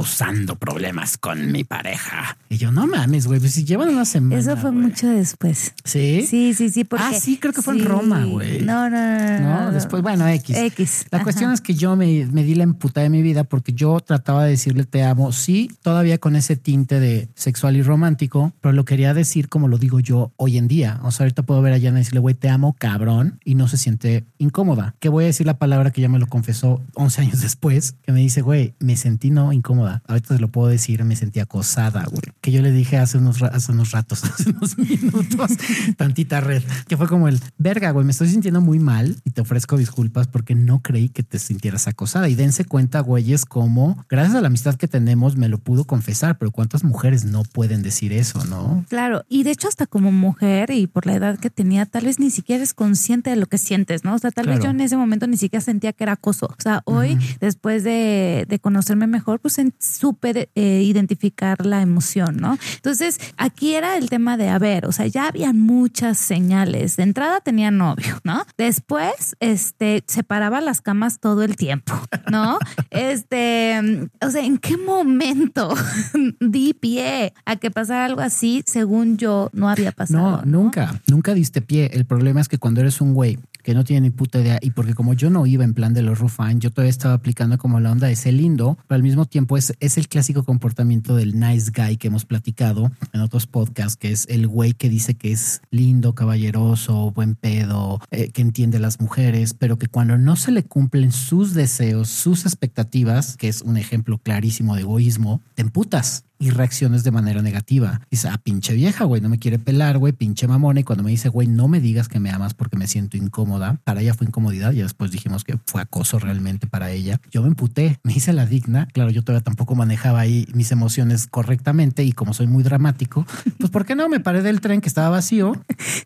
problemas con mi pareja. Y yo, no mames, güey, pues si llevan una semana. Eso fue güey". mucho después. ¿Sí? Sí, sí, sí. Porque, Ah, sí, creo que fue en Roma, güey. No, no, no, no. No, después, bueno, X. X. La Ajá. cuestión es que yo me, me di la emputada de mi vida porque yo trataba de decirle te amo, sí, todavía con ese tinte de sexual y romántico, pero lo quería decir como lo digo yo hoy en día. O sea, ahorita puedo ver a Yana y decirle, güey, te amo, cabrón, y no se siente incómoda. Que voy a decir la palabra que ya me lo confesó 11 (laughs) años después, que me dice, güey, me sentí no incómoda. Ahorita te lo puedo decir, me sentí acosada, güey. Que yo le dije hace unos, hace unos ratos, (laughs) hace unos minutos, (laughs) tantita red, que fue como el, verga, güey, me estoy sintiendo muy mal y te ofrezco disculpas porque no creí que te sintieras acosada. Y dense cuenta, güeyes, como gracias a la amistad que tenemos me lo pudo confesar, pero cuántas mujeres no pueden decir eso, ¿no? Claro, y de hecho hasta como mujer y por la edad que tenía, tal vez ni siquiera eres consciente de lo que sientes, ¿no? O sea, tal vez yo en ese momento ni siquiera sentía que era acoso. O sea, hoy, después de, de conocerme mejor, pues en súper eh, identificar la emoción, ¿no? Entonces, aquí era el tema de, a ver, o sea, ya habían muchas señales. De entrada tenía novio, ¿no? Después, este, separaba las camas todo el tiempo, ¿no? (laughs) Este, o sea, ¿en qué momento (laughs) di pie a que pasara algo así? Según yo, no había pasado. No, nunca, nunca diste pie. El problema es que cuando eres un güey que no tiene ni puta idea y porque como yo no iba en plan de los Rufine, yo todavía estaba aplicando como la onda de ser lindo, pero al mismo tiempo es, es el clásico comportamiento del nice guy que hemos platicado en otros podcasts, que es el güey que dice que es lindo, caballeroso, buen pedo, eh, que entiende las mujeres, pero que cuando no se le cumplen sus deseos, sus expectativas, que es un ejemplo clarísimo de egoísmo, te emputas y reacciones de manera negativa. Dice, ah, pinche vieja, güey, no me quiere pelar, güey, pinche mamona. Y cuando me dice, güey, no me digas que me amas porque me siento incómoda, para ella fue incomodidad y después dijimos que fue acoso realmente para ella. Yo me emputé, me hice la digna. Claro, yo todavía tampoco manejaba ahí mis emociones correctamente y como soy muy dramático, pues ¿por qué no? Me paré del tren que estaba vacío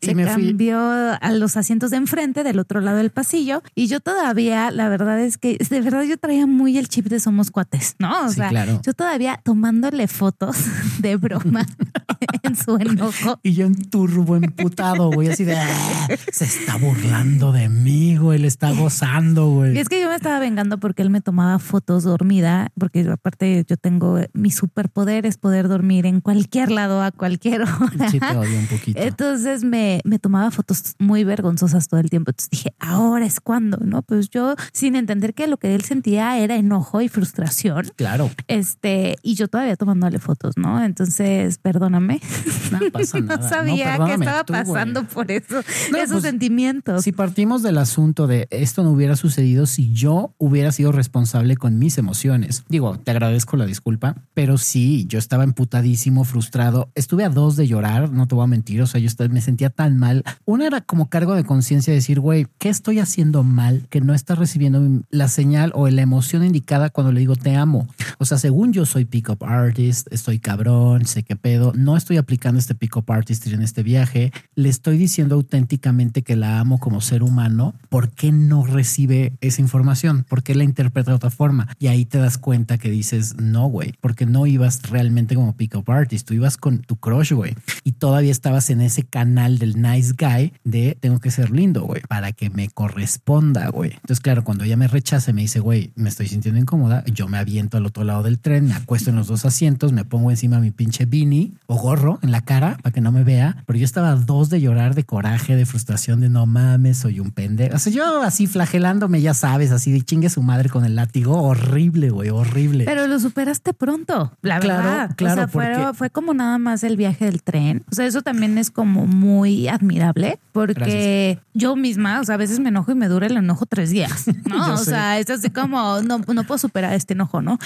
y Se me fui. cambió a los asientos de enfrente del otro lado del pasillo y yo todavía, la verdad es que de verdad yo traía muy el chip de somos cuates, ¿no? O Sí, sea, claro. yo todavía tomándole fotos (laughs) de broma (laughs) en su enojo. Y yo en turbo emputado, güey, así de "Ah, se está burlando de mí, güey, le está gozando, Y güey. es que yo me estaba vengando porque él me tomaba fotos dormida, porque yo, aparte yo tengo mi superpoder es poder dormir en cualquier lado a cualquier hora. Sí, te odio un poquito. Entonces me, me tomaba fotos muy vergonzosas todo el tiempo. Entonces dije, ahora es cuando, ¿no? Pues yo sin entender que lo que él sentía era enojo y frustración. Claro, Este, y yo todavía tomándole fotos, ¿no? Entonces, perdóname. (laughs) no pasa (laughs) No nada. No, sabía que perdóname estaba tú, güey. pasando por eso, No, esos pues, sentimientos. Si partimos del asunto de esto no hubiera sucedido si yo hubiera sido responsable con mis emociones. Digo, te agradezco la disculpa, pero sí, yo estaba emputadísimo, frustrado. Estuve a dos de llorar, no te voy a mentir. O sea, yo me sentía tan mal. Una era como cargo de conciencia de decir, güey, ¿qué estoy haciendo mal que no estás recibiendo la señal o la emoción indicada cuando le digo te amo? O sea, según yo soy pick-up artist, estoy cabrón, sé qué pedo, no estoy aplicando este pick-up artist en este viaje, le estoy diciendo auténticamente que la amo como ser humano, ¿por qué no recibe esa información? ¿Por qué la interpreta de otra forma? Y ahí te das cuenta que dices, no, güey, porque no ibas realmente como pick-up artist, tú ibas con tu crush, güey, y todavía estabas en ese canal del nice guy de tengo que ser lindo, güey, para que me corresponda, güey. Entonces, claro, cuando ella me rechaza me dice, güey, me estoy sintiendo incómoda, yo me aviento al otro lado del tren, me acuesto en los dos asientos me pongo encima mi pinche beanie o gorro en la cara para que no me vea. Pero yo estaba a dos de llorar de coraje, de frustración, de no mames, soy un pendejo. O sea, yo así flagelándome, ya sabes, así de chingue su madre con el látigo. Horrible, güey, horrible. Pero lo superaste pronto, la verdad. Claro, o sea, fue, fue, como nada más el viaje del tren. O sea, eso también es como muy admirable porque yo misma, o sea, a veces me enojo y me dura el enojo tres días, (laughs) ¿no? o sea, es así como, no, no puedo superar este enojo, ¿no?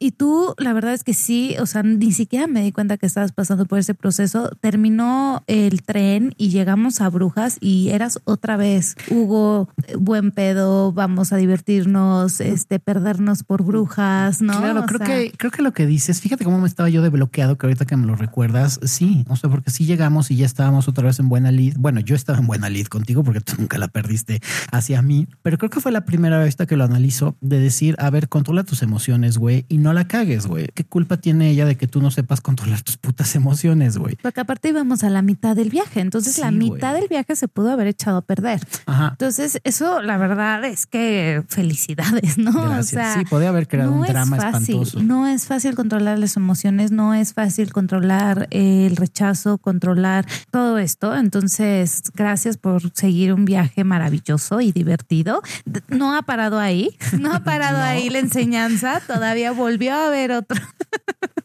Y tú, la verdad es que sí, o sea, ni siquiera me di cuenta que estabas pasando por ese proceso. Terminó el tren y llegamos a Brujas y eras otra vez, Hugo, buen pedo, vamos a divertirnos, este, perdernos por Brujas, ¿no? Claro, creo que, creo que lo que dices, fíjate cómo me estaba yo de bloqueado, que ahorita que me lo recuerdas, sí, o sea, porque sí llegamos y ya estábamos otra vez en buena lid. Bueno, yo estaba en buena lid contigo porque tú nunca la perdiste hacia mí, pero creo que fue la primera vez que lo analizo de decir, a ver, controla tus emociones, güey, y no la cagues, güey. ¿Qué culpa tiene ella de que tú no sepas controlar tus putas emociones, güey? Porque aparte íbamos a la mitad del viaje, entonces la mitad del viaje se pudo haber echado a perder. Ajá. Entonces, eso la verdad es que felicidades, ¿no? Gracias. sí, podía haber creado un drama espantoso. No es fácil controlar las emociones, no es fácil controlar el rechazo, controlar todo esto. Entonces, gracias por seguir un viaje maravilloso y divertido. No ha parado ahí, no ha (laughs) parado ahí la enseñanza, todavía volvió a haber otro.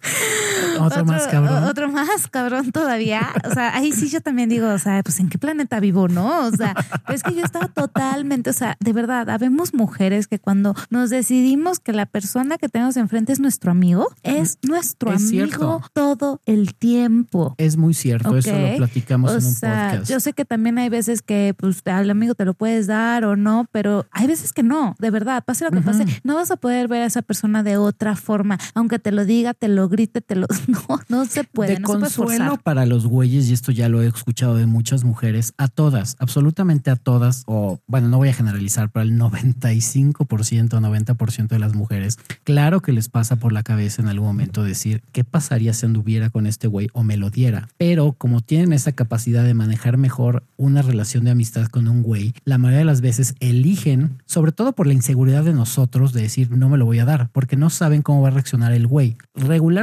(laughs) otro, más cabrón. Otro más cabrón todavía. O sea, ahí sí yo también digo, o sea, pues en qué planeta vivo, ¿no? O sea, es que yo estaba totalmente, o sea, de verdad, habemos mujeres que cuando nos decidimos que la persona que tenemos enfrente es nuestro amigo, es nuestro amigo todo el tiempo. Es muy cierto, eso lo platicamos en un podcast. Yo sé que también hay veces que pues al amigo te lo puedes dar o no, pero hay veces que no, de verdad, pase lo que pase, no vas a poder ver a esa persona de otra forma, aunque te lo diga, te lo grite, te lo (laughs) no, no se puede. De no consuelo para los güeyes, y esto ya lo he escuchado de muchas mujeres, a todas, absolutamente a todas, o bueno, no voy a generalizar, pero el 95%, 90% de las mujeres, claro que les pasa por la cabeza en algún momento decir, ¿qué pasaría si anduviera con este güey o me lo diera? Pero como tienen esa capacidad de manejar mejor una relación de amistad con un güey, la mayoría de las veces eligen, sobre todo por la inseguridad de nosotros, de decir, no me lo voy a dar, porque no saben cómo va a reaccionar el güey.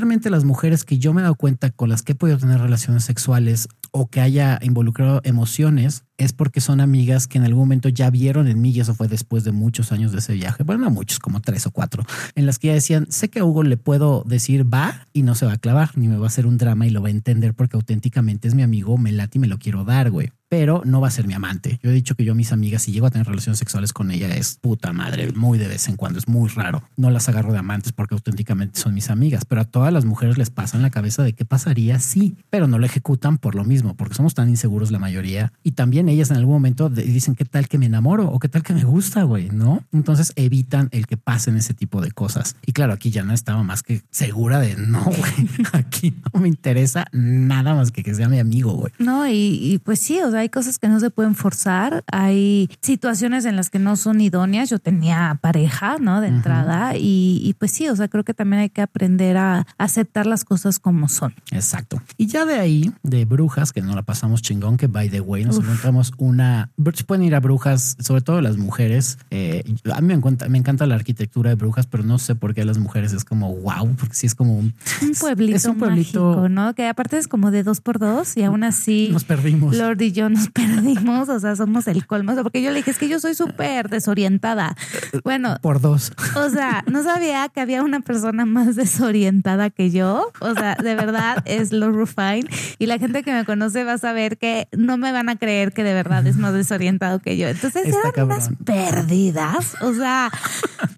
Regularmente las mujeres que yo me he dado cuenta con las que he podido tener relaciones sexuales o que haya involucrado emociones es porque son amigas que en algún momento ya vieron en mí y eso fue después de muchos años de ese viaje. Bueno, no muchos, como tres o cuatro, en las que ya decían, sé que a Hugo le puedo decir va y no se va a clavar, ni me va a hacer un drama y lo va a entender porque auténticamente es mi amigo, me late y me lo quiero dar, güey pero no va a ser mi amante. Yo he dicho que yo mis amigas, si llego a tener relaciones sexuales con ella, es puta madre, muy de vez en cuando, es muy raro. No las agarro de amantes porque auténticamente son mis amigas, pero a todas las mujeres les pasa en la cabeza de qué pasaría si, pero no lo ejecutan por lo mismo, porque somos tan inseguros la mayoría. Y también ellas en algún momento dicen qué tal que me enamoro o qué tal que me gusta, güey, ¿no? Entonces evitan el que pasen ese tipo de cosas. Y claro, aquí ya no estaba más que segura de no, (laughs) güey, aquí no me interesa nada más que que sea mi amigo, güey. No, y pues sí, o sea, hay cosas que no se pueden forzar, hay situaciones en las que no son idóneas. Yo tenía pareja, ¿no? De entrada y, pues sí, o sea, creo que también hay que aprender a aceptar las cosas como son. Exacto. Y ya de ahí, de brujas, que no la pasamos chingón, que by the way, nos encontramos una, pueden ir a brujas, sobre todo las mujeres. Eh, a mí me encanta, me encanta la arquitectura de brujas, pero no sé por qué a las mujeres es como wow, porque sí es como un, un pueblito, es un pueblito mágico, ¿no? Que aparte es como de dos por dos y aún así nos perdimos. Lord y yo nos (laughs) perdimos, o sea, somos el colmo, porque yo le dije, es que yo soy súper desorientada. Bueno, por dos. O sea, no sabía que había una persona más desorientada que yo. O sea, de verdad es lo Rufine. Y la gente que me conoce va a saber que no me van a creer que de verdad es más desorientado que yo. Entonces eran unas perdidas. O sea,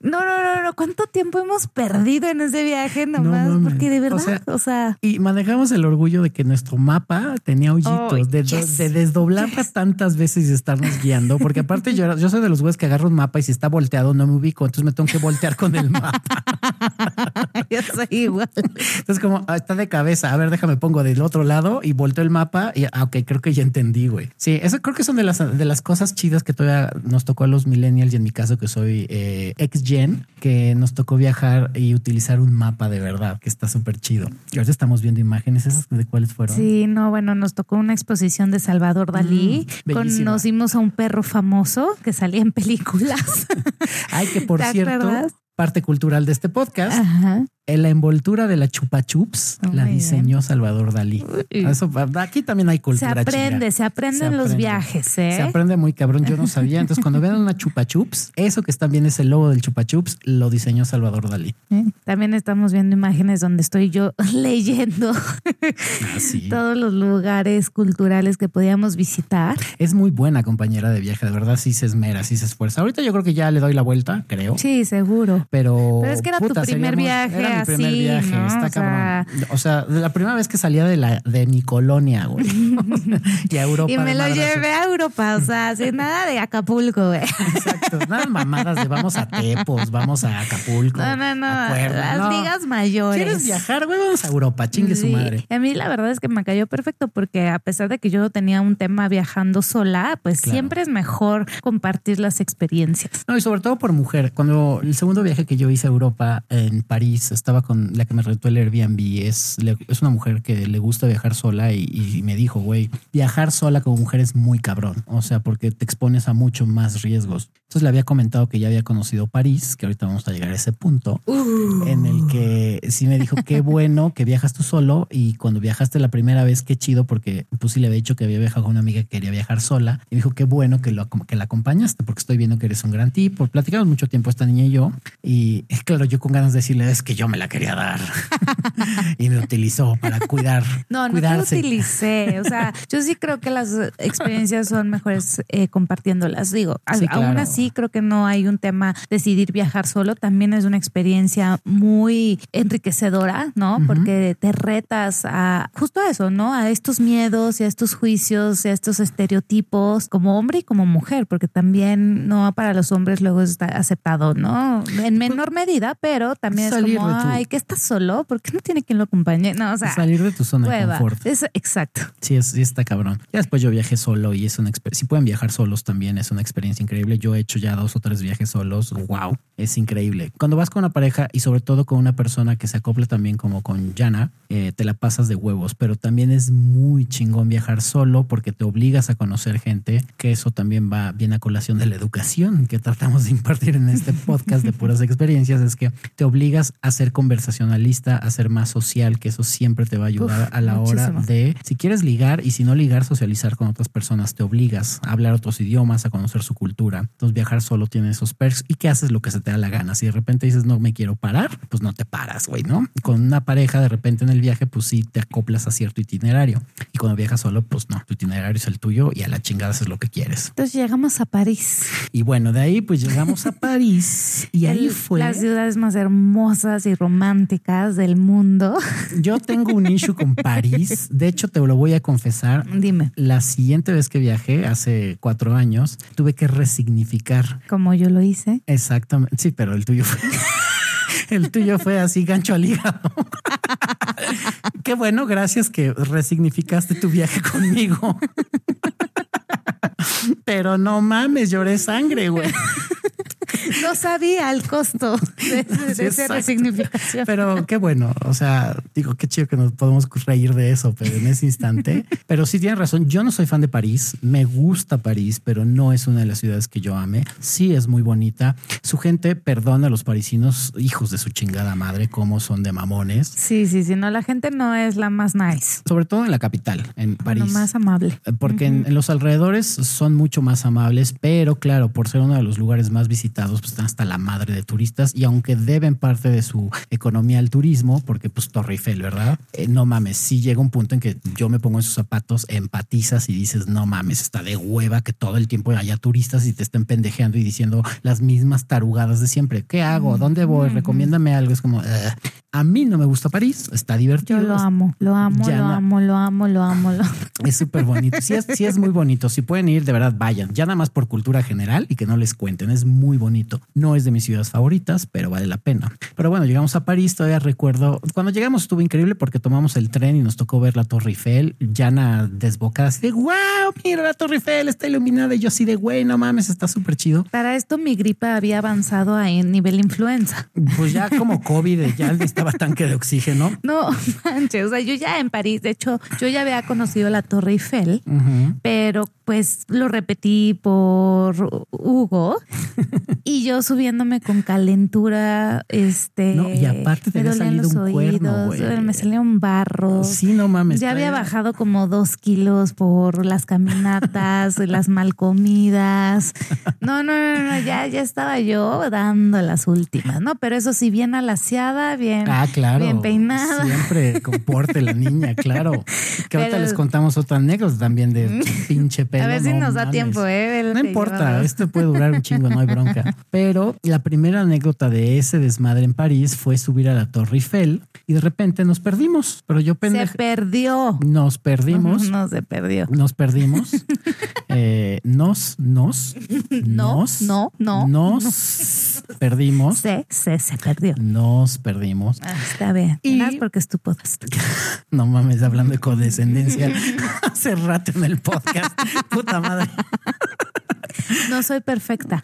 no, no, no, no. ¿Cuánto tiempo hemos perdido en ese viaje nomás? porque de verdad, o sea, Y manejamos el orgullo de que nuestro mapa tenía hoyitos, de, de desdoblar tantas veces y estarnos guiando, porque aparte yo, yo soy de los güeyes que agarro un mapa y si está volteado no me ubico, entonces me tengo que voltear con el mapa. (laughs) yo soy igual. Entonces como ah, está de cabeza, a ver, déjame pongo del otro lado y volteo el mapa y ah, ok, creo que ya entendí, güey. Sí, eso creo que son de las, de las cosas chidas que todavía nos tocó a los millennials y en mi caso que soy eh, ex gen, que nos tocó viajar y utilizar un mapa de verdad, que está súper chido. Y ahorita estamos viendo imágenes, ¿esas de cuáles fueron? Sí, no, bueno, nos tocó una exposición de Salvador Dalí. Mm, conocimos a un perro famoso que salía en películas. (laughs) Ay, que por cierto, parte cultural de este podcast. La envoltura de la chupa chups Oh, la diseñó Salvador Dalí. Eso, aquí también hay Se cultura. aprende, chinga. se aprende Se en los aprende. viajes, ¿eh? Se aprende muy cabrón, yo no sabía. Entonces, cuando vean una chupa chups, eso que están viendo es el logo del chupa chups, lo diseñó Salvador Dalí. ¿eh? También estamos viendo imágenes donde estoy yo (laughs) leyendo Así. todos los lugares culturales que podíamos visitar. Es muy buena compañera de viaje, de verdad, sí se esmera, sí se esfuerza. Ahorita yo creo que ya le doy la vuelta, creo. Sí, seguro. Pero, Pero es que era tu primer viaje mi primer así, viaje, ¿no? está O cabrón. O sea, de la primera vez que salía de la de mi colonia, güey. (laughs) y a Europa. Y me lo llevé a Europa, o sea, sin nada de Acapulco, güey. Exacto, nada mamadas de vamos a Tepos, vamos a Acapulco. No, no, no, las no. ligas mayores. ¿Quieres viajar, güey? Vamos a Europa, chingue su madre. A mí la verdad es que me cayó perfecto porque a pesar de que yo tenía un tema viajando sola, pues Claro. siempre es mejor compartir las experiencias. No, y sobre todo por mujer. Cuando el segundo viaje que yo hice a Europa en París, estaba con la que me rentó el Airbnb. Es, es una mujer que le gusta viajar sola y, y me dijo, güey, viajar sola como mujer es muy cabrón. O sea, porque te expones a mucho más riesgos. Entonces le había comentado que ya había conocido París, que ahorita vamos a llegar a ese punto, en el que sí me dijo, qué bueno que viajas tú solo y cuando viajaste la primera vez, qué chido, porque pues sí le había dicho que había viajado con una amiga que quería viajar sola y me dijo, qué bueno que, lo, que la acompañaste, porque estoy viendo que eres un gran tipo. Platicamos mucho tiempo esta niña y yo y claro, yo con ganas de decirle, es que yo me la quería dar (laughs) y me utilizó para cuidar, No, no te utilicé. O sea, (laughs) yo sí creo que las experiencias son mejores eh, compartiéndolas. Digo, Sí, aún claro. así creo que no hay un tema decidir viajar solo. También es una experiencia muy enriquecedora, ¿no? Porque te retas a justo a eso, ¿no? A estos miedos y a estos juicios y a estos estereotipos como hombre y como mujer, porque también no para los hombres luego está aceptado, ¿no? En menor medida, pero también es como, ay, que estás solo, ¿por qué no tiene quien lo acompañe? No, o sea, salir de tu zona de Prueba. confort. Es, exacto. Sí, es, sí está cabrón. Ya después yo viajé solo y es una experiencia. Si pueden viajar solos también es una experiencia increíble. Yo he hecho ya dos o tres viajes solos. Wow, es increíble. Cuando vas con una pareja y sobre todo con una persona que se acopla también como con Yana, eh, te la pasas de huevos. Pero también es muy chingón viajar solo porque te obligas a conocer gente, que eso también va bien a colación de la educación que tratamos de impartir en este podcast de puras (laughs) experiencias. Es que te obligas a ser conversacionalista, a ser más social, que eso siempre te va a ayudar Uf, a la hora de si quieres ligar y si no ligar, socializar con otras personas, te obligas a hablar otros idiomas, a conocer su cultura. Entonces viajar solo tiene esos perks y que haces lo que se te da la gana. Si de repente dices no me quiero parar, pues no te paras, güey, ¿no? Con una pareja de repente en el viaje, pues sí te acoplas a cierto itinerario. Y cuando viajas solo, pues no, tu itinerario es el tuyo y a la chingada haces lo que quieres. Entonces llegamos a París. Y bueno, de ahí pues llegamos a París y ahí El- fue... Las ciudades más hermosas y románticas del mundo. (laughs) Yo tengo un issue con París. De hecho, te lo voy a confesar. Dime, La siguiente vez que viajé, hace cuatro años, tuve que resignificar. como yo lo hice. Exactamente. Sí, pero el tuyo fue. (laughs) El tuyo fue así, gancho al hígado. (laughs) Qué bueno, gracias que resignificaste tu viaje conmigo. Pero no mames, lloré sangre, güey. No sabía el costo de, de- esa resignificación. Pero qué bueno, o sea, digo, qué chido que nos podemos reír de eso, pero en ese instante. (laughs) Pero sí tienes razón, yo no soy fan de París, me gusta París, pero no es una de las ciudades que yo ame. Sí es muy bonita. Su gente perdona a los parisinos, hijos de su chingada madre, como son de mamones. Sí, sí, sí. No, la gente no es la más nice. Sobre todo en la capital, en París. Bueno, más amable. Porque en, en los alrededores son mucho más amables, pero claro, por ser uno de los lugares más visitados, pues están hasta la madre de turistas y aunque deben parte de su economía al turismo, porque pues Torre Eiffel, ¿verdad? Eh, no mames, sí llega un punto en que yo me pongo en sus zapatos, empatizas y dices, no mames, está de hueva que todo el tiempo haya turistas y te estén pendejeando y diciendo las mismas tarugadas de siempre. ¿Qué hago? ¿Dónde voy? Recomiéndame algo. Es como, "Ugh". a mí no me gusta París, está divertido. Yo lo amo, lo amo, lo no- amo, lo amo, lo amo, lo (laughs) amo. es súper bonito. Sí es, sí es muy bonito. Si pueden ir, de verdad, vayan. Ya nada más por cultura general y que no les cuenten. Es muy bonito. No es de mis ciudades favoritas, pero vale la pena. Pero bueno, llegamos a París. Todavía recuerdo. Cuando llegamos estuvo increíble porque tomamos el tren y nos tocó ver la Torre Eiffel. Yana desbocada así de wow, mira la Torre Eiffel está iluminada. Y yo así de güey, no mames, está súper chido. Para esto mi gripa había avanzado a nivel influenza. Pues ya como COVID, ya necesitaba tanque de oxígeno. No, (laughs) manches, o sea, yo ya en París, de hecho, yo ya había conocido la Torre Eiffel, Ujú. pero pues lo repetí por Hugo (laughs) y yo subiéndome con calentura, este, No, y aparte te me había salido los un cuerno, güey. me salía un barro. Sí, no mames. Ya había bajado como dos kilos por las caminatas, (laughs) las mal comidas. No, no, no, no, ya, ya estaba yo dando las últimas, ¿no? Pero eso sí, bien alaciada, bien, Ah, claro. bien peinada. Siempre comporte la niña, claro. (laughs) Que ahorita Pero- les contamos otra anécdota también de pinche pelo. A ver si no nos da mames. tiempo, ¿eh? No importa, esto puede durar un chingo, no hay bronca. (laughs) Pero la primera anécdota de ese desmadre en París fue subir a la Torre Eiffel y de repente nos perdimos. Pero yo Se pendejo. perdió. Nos perdimos. (laughs) No se perdió. Nos perdimos. (laughs) Eh, nos, nos, No, nos, no, no, Nos perdimos. Se, se, se perdió. Nos perdimos. Ah, está bien. Y- más porque es tu podcast. No mames, hablando de codescendencia hace rato en el podcast. Puta madre. (laughs) No soy perfecta.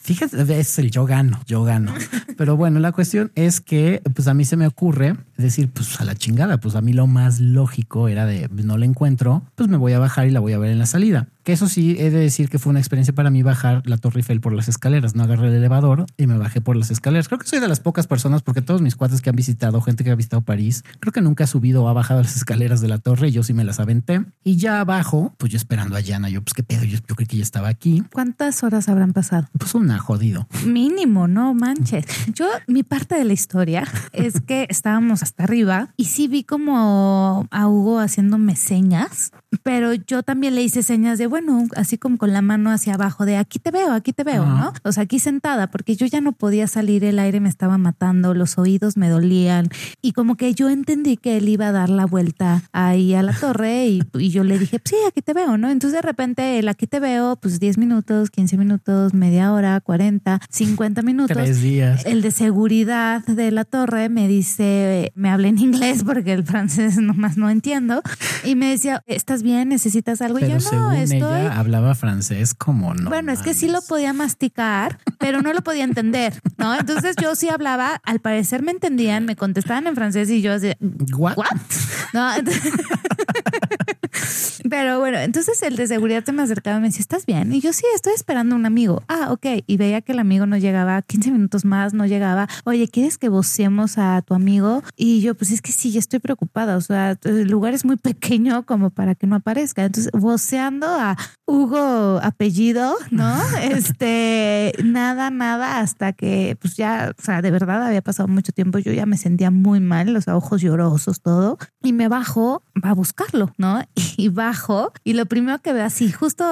Fíjate, es el yo gano, yo gano. Pero bueno, la cuestión es que pues a mí se me ocurre decir, pues a la chingada, pues a mí lo más lógico era de no la encuentro, pues me voy a bajar y la voy a ver en la salida. Que eso sí, he de decir que fue una experiencia para mí bajar la Torre Eiffel por las escaleras. No agarré el elevador y me bajé por las escaleras. Creo que soy de las pocas personas, porque todos mis cuates que han visitado, gente que ha visitado París, creo que nunca ha subido o ha bajado las escaleras de la torre. Yo sí me las aventé. Y ya abajo, pues yo esperando a Yana, yo, pues qué pedo, yo, yo creí que ya estaba aquí. ¿Cuántas horas habrán pasado? Pues una jodido. Mínimo, no manches. Yo, mi parte de la historia es que estábamos hasta arriba y sí vi como a Hugo haciéndome señas, pero yo también le hice señas de, bueno, así como con la mano hacia abajo, de aquí te veo, aquí te veo. ¿no? O sea, aquí sentada, porque yo ya no podía salir, el aire me estaba matando, los oídos me dolían y como que yo entendí que él iba a dar la vuelta ahí a la torre y, y yo le dije, sí, aquí te veo, ¿no? Entonces de repente el aquí te veo, pues 10 minutos, 15 minutos, media hora, 40, 50 minutos. Tres días. El de seguridad de la torre me dice, me habla en inglés porque el francés (laughs) nomás no entiendo y me decía, ¿estás bien? ¿Necesitas algo? y Pero yo según no, estoy... ella hablaba francés como no. Bueno, es que sí lo podía masticar, pero no lo podía entender, ¿no? Entonces yo sí hablaba, al parecer me entendían, me contestaban en francés y yo así, What? ¿what? No, entonces- (laughs) pero bueno, entonces el de seguridad se me acercaba y me decía, ¿estás bien? Y yo sí, estoy esperando a un amigo. Ah, ok. Y veía que el amigo no llegaba, 15 minutos más no llegaba. Oye, ¿quieres que vocemos a tu amigo? Y yo, pues es que sí, estoy preocupada. O sea, el lugar es muy (laughs) pequeño como para que no aparezca. Entonces, voceando a Hugo apellido, ¿no? (laughs) Este, nada, nada, hasta que pues ya, o sea, de verdad había pasado mucho tiempo. Yo ya me sentía muy mal, los ojos llorosos, todo. Y me bajo a buscarlo, ¿no? (laughs) Y bajo y lo primero que veo así, justo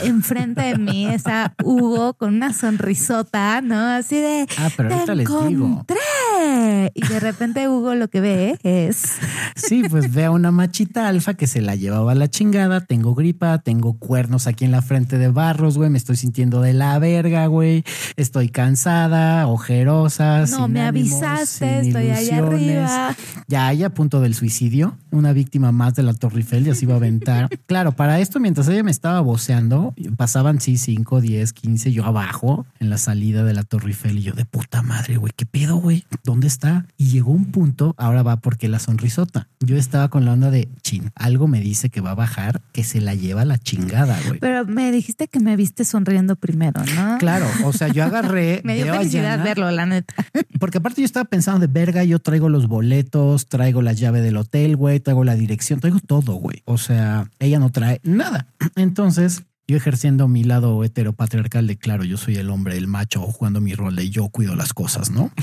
enfrente de mí está Hugo con una sonrisota, ¿no? Así de... Ah, pero "Te ahorita les digo. encontré". Y de repente Hugo lo que ve es... Sí, pues ve a una machita alfa que se la llevaba a la chingada. Tengo gripa, tengo cuernos aquí en la frente de barros, güey. Me estoy sintiendo de la verga, güey. Estoy cansada, ojerosa. No, sin me ánimos, avisaste, sin estoy allá arriba. Ya hay a punto del suicidio, una víctima más de la Torre Eiffel, ya se iba a aventar. (laughs) claro, para esto, mientras ella me estaba voceando, pasaban sí 5, 10, 15, yo abajo en la salida de la Torre Eiffel y yo de puta madre, güey, ¿qué pedo, güey? ¿Dónde está? Y llegó un punto, ahora va porque la sonrisota. Yo estaba con la onda de chin, algo me dice que va a bajar, que se la lleva la chingada, güey. Pero me dijiste que me viste sonriendo primero, ¿no? Claro, o sea, yo agarré. (laughs) Me dio felicidad Yana, verlo, la neta. (laughs) Porque aparte yo estaba pensando de verga, yo traigo los boletos, traigo la llave del hotel, güey, traigo la dirección, traigo todo, güey. O sea, ella no trae nada. (clears throat) Entonces, yo ejerciendo mi lado heteropatriarcal de claro, yo soy el hombre, el macho, jugando mi rol de yo cuido las cosas, ¿no? (laughs)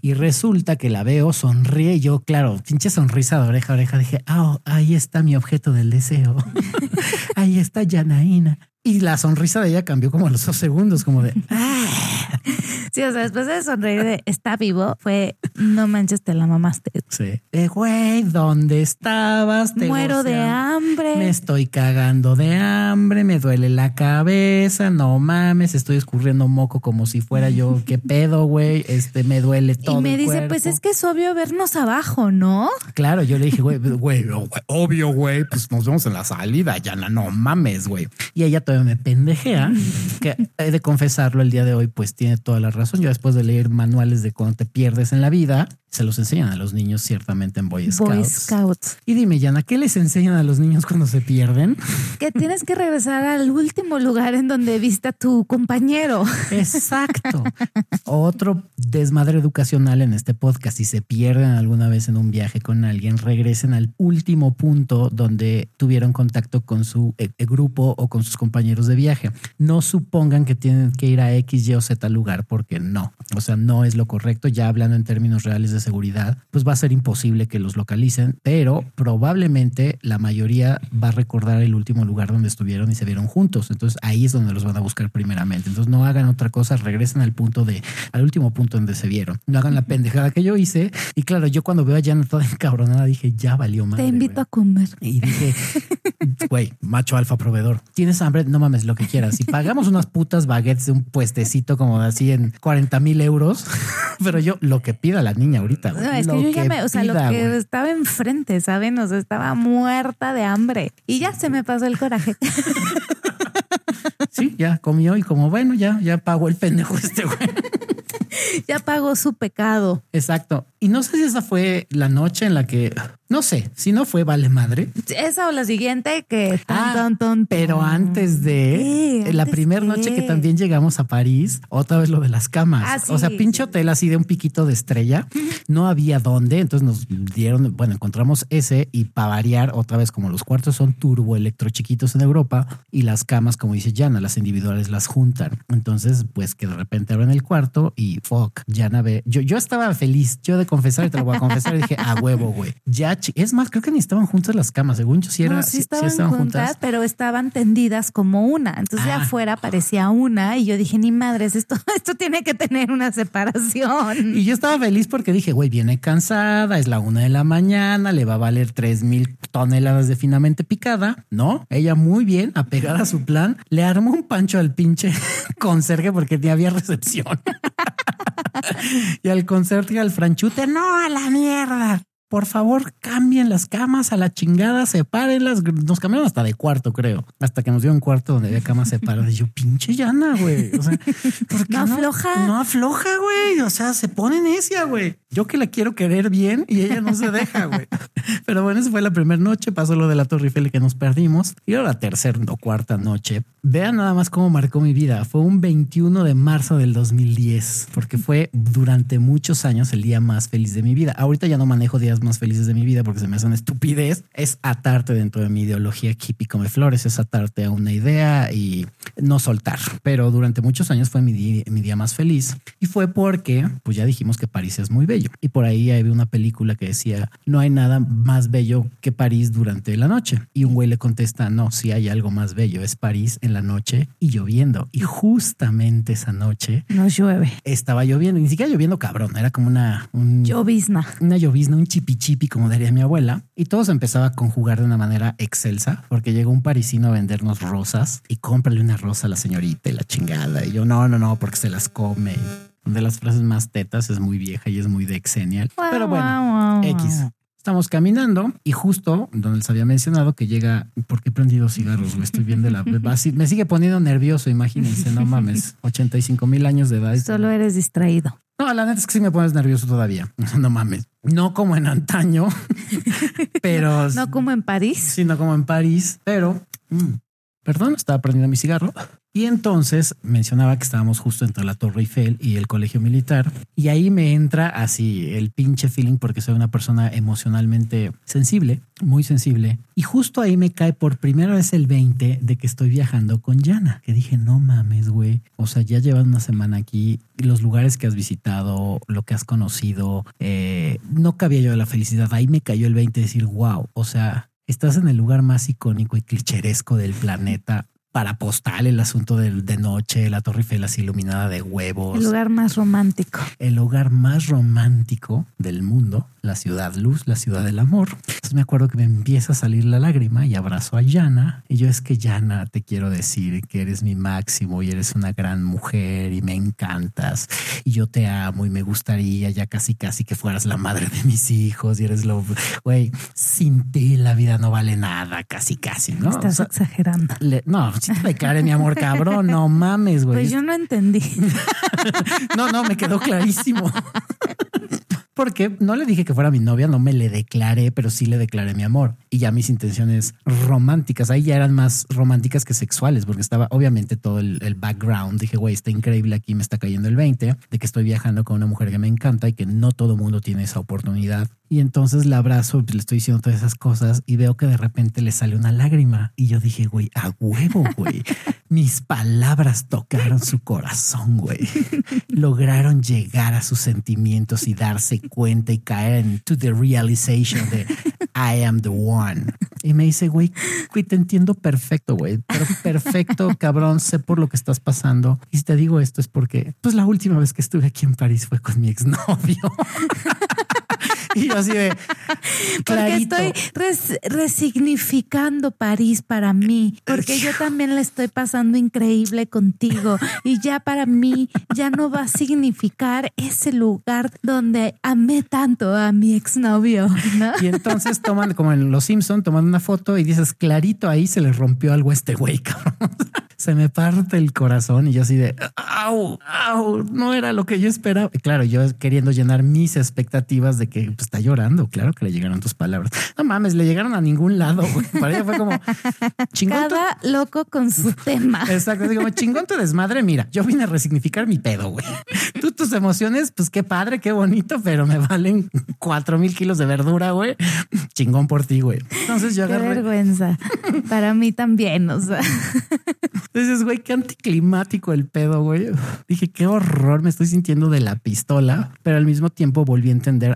Y resulta que la veo, sonríe y yo, claro, pinche sonrisa de oreja a oreja, dije, ah, ahí está mi objeto del deseo. (laughs) (laughs) ahí está Yanaína. Y la sonrisa de ella cambió como a los dos segundos, como de, (laughs) ah, Sí, o sea, después de sonreír de está vivo, fue no manches, te la mamaste. Sí. Eh, güey, ¿dónde estabas? Te Muero de hambre. Me estoy cagando de hambre, me duele la cabeza, no mames, estoy escurriendo moco como si fuera yo, (laughs) qué pedo, güey, este, me duele todo y me el dice, cuerpo. pues es que es obvio vernos abajo, ¿no? Claro, yo le dije, güey, güey, obvio, güey, pues nos vemos en la salida, ya no, no mames, güey. Y ella todavía me pendejea, que he de confesarlo el día de hoy, pues tiene toda la razón. Yo después de leer manuales de cuando te pierdes en la vida, Se los enseñan a los niños ciertamente en Boy Boy Scouts. Scouts. Y dime, Yana, ¿qué les enseñan a los niños cuando se pierden? Que tienes que regresar al último lugar en donde viste a tu compañero. Exacto. Otro desmadre educacional en este podcast. Si se pierden alguna vez en un viaje con alguien, regresen al último punto donde tuvieron contacto con su eh, eh, grupo o con sus compañeros de viaje. No supongan que tienen que ir a X, Y o Z lugar porque no. O sea, no es lo correcto. Ya hablando en términos reales de seguridad, pues va a ser imposible que los localicen, pero probablemente la mayoría va a recordar el último lugar donde estuvieron y se vieron juntos. Entonces ahí es donde los van a buscar primeramente. Entonces no hagan otra cosa, regresen al punto de, al último punto donde se vieron. No hagan la pendejada que yo hice. Y claro, yo cuando veo a Jan toda encabronada dije, ya valió madre. Te invito güey". a comer. Y dije, güey, macho alfa proveedor, ¿tienes hambre? No mames, lo que quieras. Si pagamos unas putas baguettes de un puestecito como así en 40 mil euros, (laughs) pero yo lo que pida la niña ahorita. güey, No, es lo que yo ya me, o sea, lo que güey. estaba enfrente, ¿saben? O sea, estaba muerta de hambre y ya se me pasó el coraje. (laughs) Sí, ya comió y como, bueno, ya, ya pagó el pendejo este güey. (laughs) ya pagó su pecado. Exacto. Y no sé si esa fue la noche en la que, no sé, si no fue vale madre. Esa o la siguiente que Ah, ton, ton, Pero ton. antes de la primera noche que también llegamos a París, otra vez lo de las camas. Ah, sí, o sea, pinche sí. hotel así de un piquito de estrella. No había dónde. Entonces nos dieron, bueno, encontramos ese y para variar, otra vez, como los cuartos son turbo electro chiquitos en Europa y las camas, como dice Jana, las individuales las juntan. Entonces, pues que de repente abren el cuarto y fuck, Jana ve. Yo, yo estaba feliz, yo de confesar y te lo voy a confesar. y dije, a huevo, güey. Ya, es más, creo que ni estaban juntas las camas. Según yo, sí, era, No, sí- sí sí estaban, juntas, pero estaban tendidas como una. Entonces de Ah. afuera parecía una y yo dije, ni madres, esto, (laughs) esto tiene que tener una separación. Y yo estaba feliz porque dije, güey, viene cansada, es la una de la mañana, le va a valer tres mil toneladas de finamente picada. No, ella muy bien, apegada a su plan, le armó un pancho al pinche (laughs) conserje porque ni había recepción. (laughs) y al conserje, al franchute, no a la mierda. Por favor, cambien las camas a la chingada, sepárenlas. Nos cambiaron hasta de cuarto, creo. Hasta que nos dio un cuarto donde había camas separadas. Y yo, pinche llana, güey. O sea, (laughs) ¿por qué No afloja. No afloja, güey. O sea, se pone necia, güey. Yo que la quiero querer bien y ella no se deja, güey. (laughs) Pero bueno, esa fue la primera noche. Pasó lo de la Torre Eiffel que nos perdimos. Y ahora la tercera o cuarta noche. Vean nada más cómo marcó mi vida. Fue un 21 de marzo del 2010, porque fue durante muchos años el día más feliz de mi vida. Ahorita ya no manejo días más felices de mi vida porque se me hacen estupidez. Es atarte dentro de mi ideología hippie come flores, es atarte a una idea y no soltar. Pero durante muchos años fue mi, di- mi día más feliz y fue porque, pues ya dijimos que París es muy bello. Y por ahí había una película que decía, no hay nada más bello que París durante la noche. Y un güey le contesta, no, sí hay algo más bello, es París en la noche y lloviendo. Y justamente esa noche No llueve. estaba lloviendo, ni siquiera lloviendo cabrón, era como una... Un, Llovizna. una llovizna, un chipi chipi, como diría mi abuela, y todo se empezaba a conjugar de una manera excelsa, porque llegó un parisino a vendernos rosas y cómprale una rosa a la señorita y la chingada. Y yo, no, no, no, porque se las come. De las frases más tetas es muy vieja y es muy de Exenial. Pero bueno, X. Estamos caminando y justo donde les había mencionado que llega, porque he prendido cigarros, lo estoy viendo la me sigue poniendo nervioso, imagínense, no mames, (laughs) 85 mil años de edad. Solo eres distraído. No, la neta es que sí me pones nervioso todavía. (laughs) No mames. No como en antaño, (laughs) pero No como en París. sino como en París, pero mm, perdón, estaba prendiendo mi cigarro. Y entonces mencionaba que estábamos justo entre la Torre Eiffel y el colegio militar. Y ahí me entra así el pinche feeling porque soy una persona emocionalmente sensible, muy sensible. Y justo ahí me cae por primera vez el 20 de que estoy viajando con Yana. Que dije, no mames, güey. O sea, ya llevas una semana aquí los lugares que has visitado, lo que has conocido, eh, no cabía yo de la felicidad. Ahí me cayó el 20 de decir, wow. O sea, estás en el lugar más icónico y clicheresco del planeta. Para postal el asunto del, de noche, la Torre Eiffel así iluminada de huevos El lugar más romántico. el lugar más romántico del mundo, la ciudad luz, la ciudad del amor. Entonces me acuerdo que me empieza a salir la lágrima y abrazo a Yana. Y yo es que Yana, te quiero decir que eres mi máximo y eres una gran mujer y me encantas. Y yo te amo y me gustaría ya casi casi que fueras la madre de mis hijos y eres lo... Güey, sin ti la vida no vale nada, casi casi, ¿no? O Estás sea, exagerando. le- no, si te declaré mi amor cabrón, no mames, güey. Pues yo no entendí. (laughs) No, no, me quedó clarísimo. (laughs) Porque no le dije que fuera mi novia, no me le declaré, pero sí le declaré mi amor. Y ya mis intenciones románticas, ahí ya eran más románticas que sexuales, porque estaba obviamente todo el, background. Dije, güey, está increíble aquí, me está cayendo el 20, de que estoy viajando con una mujer que me encanta y que no todo mundo tiene esa oportunidad. Y entonces la abrazo, le estoy diciendo todas esas cosas y veo que de repente le sale una lágrima. Y yo dije, güey, a huevo, güey. (laughs) Mis palabras tocaron su corazón, güey. (laughs) Lograron llegar a sus sentimientos y darse cuenta y caer en to the realization de I am the one. Y me dice, güey, te entiendo perfecto, güey, pero perfecto, (laughs) cabrón, sé por lo que estás pasando. Y si te digo esto es porque, pues la última vez que estuve aquí en París fue con mi exnovio. Y yo así de porque estoy resignificando París para mí, porque yo también le estoy pasando increíble contigo y ya para mí ya no va a significar ese lugar donde amé tanto a mi exnovio. ¿no? Y entonces toman como en Los Simpson, toman una foto y dices clarito ahí se le rompió algo a este güey, cabrón (laughs) se me parte el corazón y yo así de, au, au, no era lo que yo esperaba. Y claro, yo queriendo llenar mis expectativas de que pues, está llorando, claro que le llegaron tus palabras. No mames, le llegaron a ningún lado. Para ella fue como (laughs) chingón. Cada loco con su (laughs) tema. Exacto. Digo, chingón tu desmadre. Mira, yo vine a resignificar mi pedo, güey. Tú, tus emociones, pues qué padre, qué bonito, pero me valen cuatro mil kilos de verdura, güey. Chingón por ti, güey. Entonces yo agarré. Qué vergüenza. Para mí también, o sea. (laughs) Entonces, güey, qué anticlimático el pedo, güey. Dije, qué horror me estoy sintiendo de la pistola, pero al mismo tiempo volví a entender,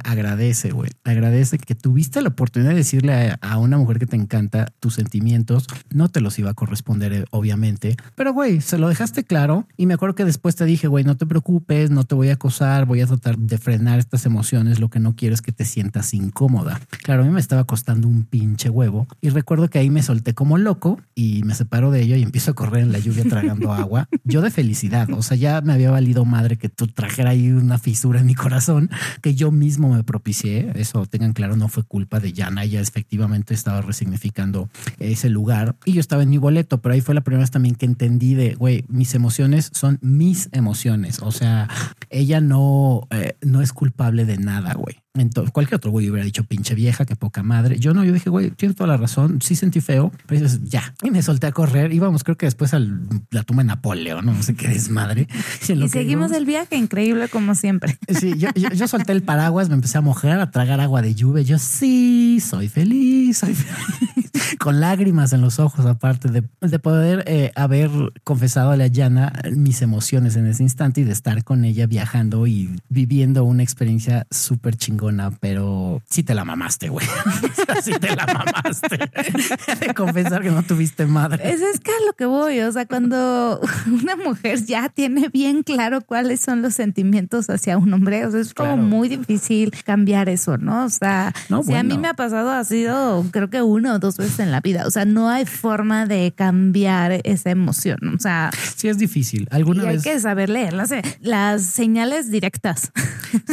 agradece, güey. Agradece que tuviste la oportunidad de decirle a, una mujer que te encanta tus sentimientos. No te los iba a corresponder, eh, obviamente, pero güey, se lo dejaste claro. Y me acuerdo que después te dije, güey, no te preocupes, no te voy a acosar, voy a tratar de frenar estas emociones. Lo que no quiero es que te sientas incómoda. Claro, a mí me estaba costando un pinche huevo. Y recuerdo que ahí me solté como loco y me separo de ello y empiezo a correr en la lluvia tragando (laughs) agua. Yo de felicidad, o sea, ya me había valido madre que tú trajera ahí una fisura en mi corazón que yo mismo me propicié. Eso tengan claro, no fue culpa de Yana. Ella efectivamente estaba resignificando ese lugar y yo estaba en mi boleto, pero ahí fue la primera vez también que entendí de, güey, mis emociones son mis emociones. O sea, ella no, eh, no es culpable de nada, güey. Entonces, cualquier otro güey hubiera dicho pinche vieja, que poca madre. Yo no, yo dije, güey, tienes toda la razón. Sí sentí feo, pero dices, ya. Y me solté a correr. Íbamos, creo que después a la tumba de Napoleón, no sé qué desmadre. (laughs) Y, seguimos el viaje, increíble como siempre. (laughs) Sí, yo, yo, solté el paraguas, me empecé a mojar, a tragar agua de lluvia. Yo sí, soy feliz, soy feliz. (laughs) Con lágrimas en los ojos, aparte de, de poder eh, haber confesado a la Llana mis emociones en ese instante y de estar con ella viajando y viviendo una experiencia súper chingona pero sí te la mamaste, güey. (laughs) sí te la mamaste. (laughs) de confesar que no tuviste madre. Es, es que a lo que voy, o sea, cuando (laughs) una mujer ya tiene bien claro cuáles son los sentimientos hacia un hombre, o sea, es como muy difícil cambiar eso, ¿no? O sea, si a mí me ha pasado, ha sido creo que una o dos veces en la vida, o sea, no hay forma de cambiar esa emoción, o sea. Sí, es difícil. Alguna y hay que saber leer las, las señales directas.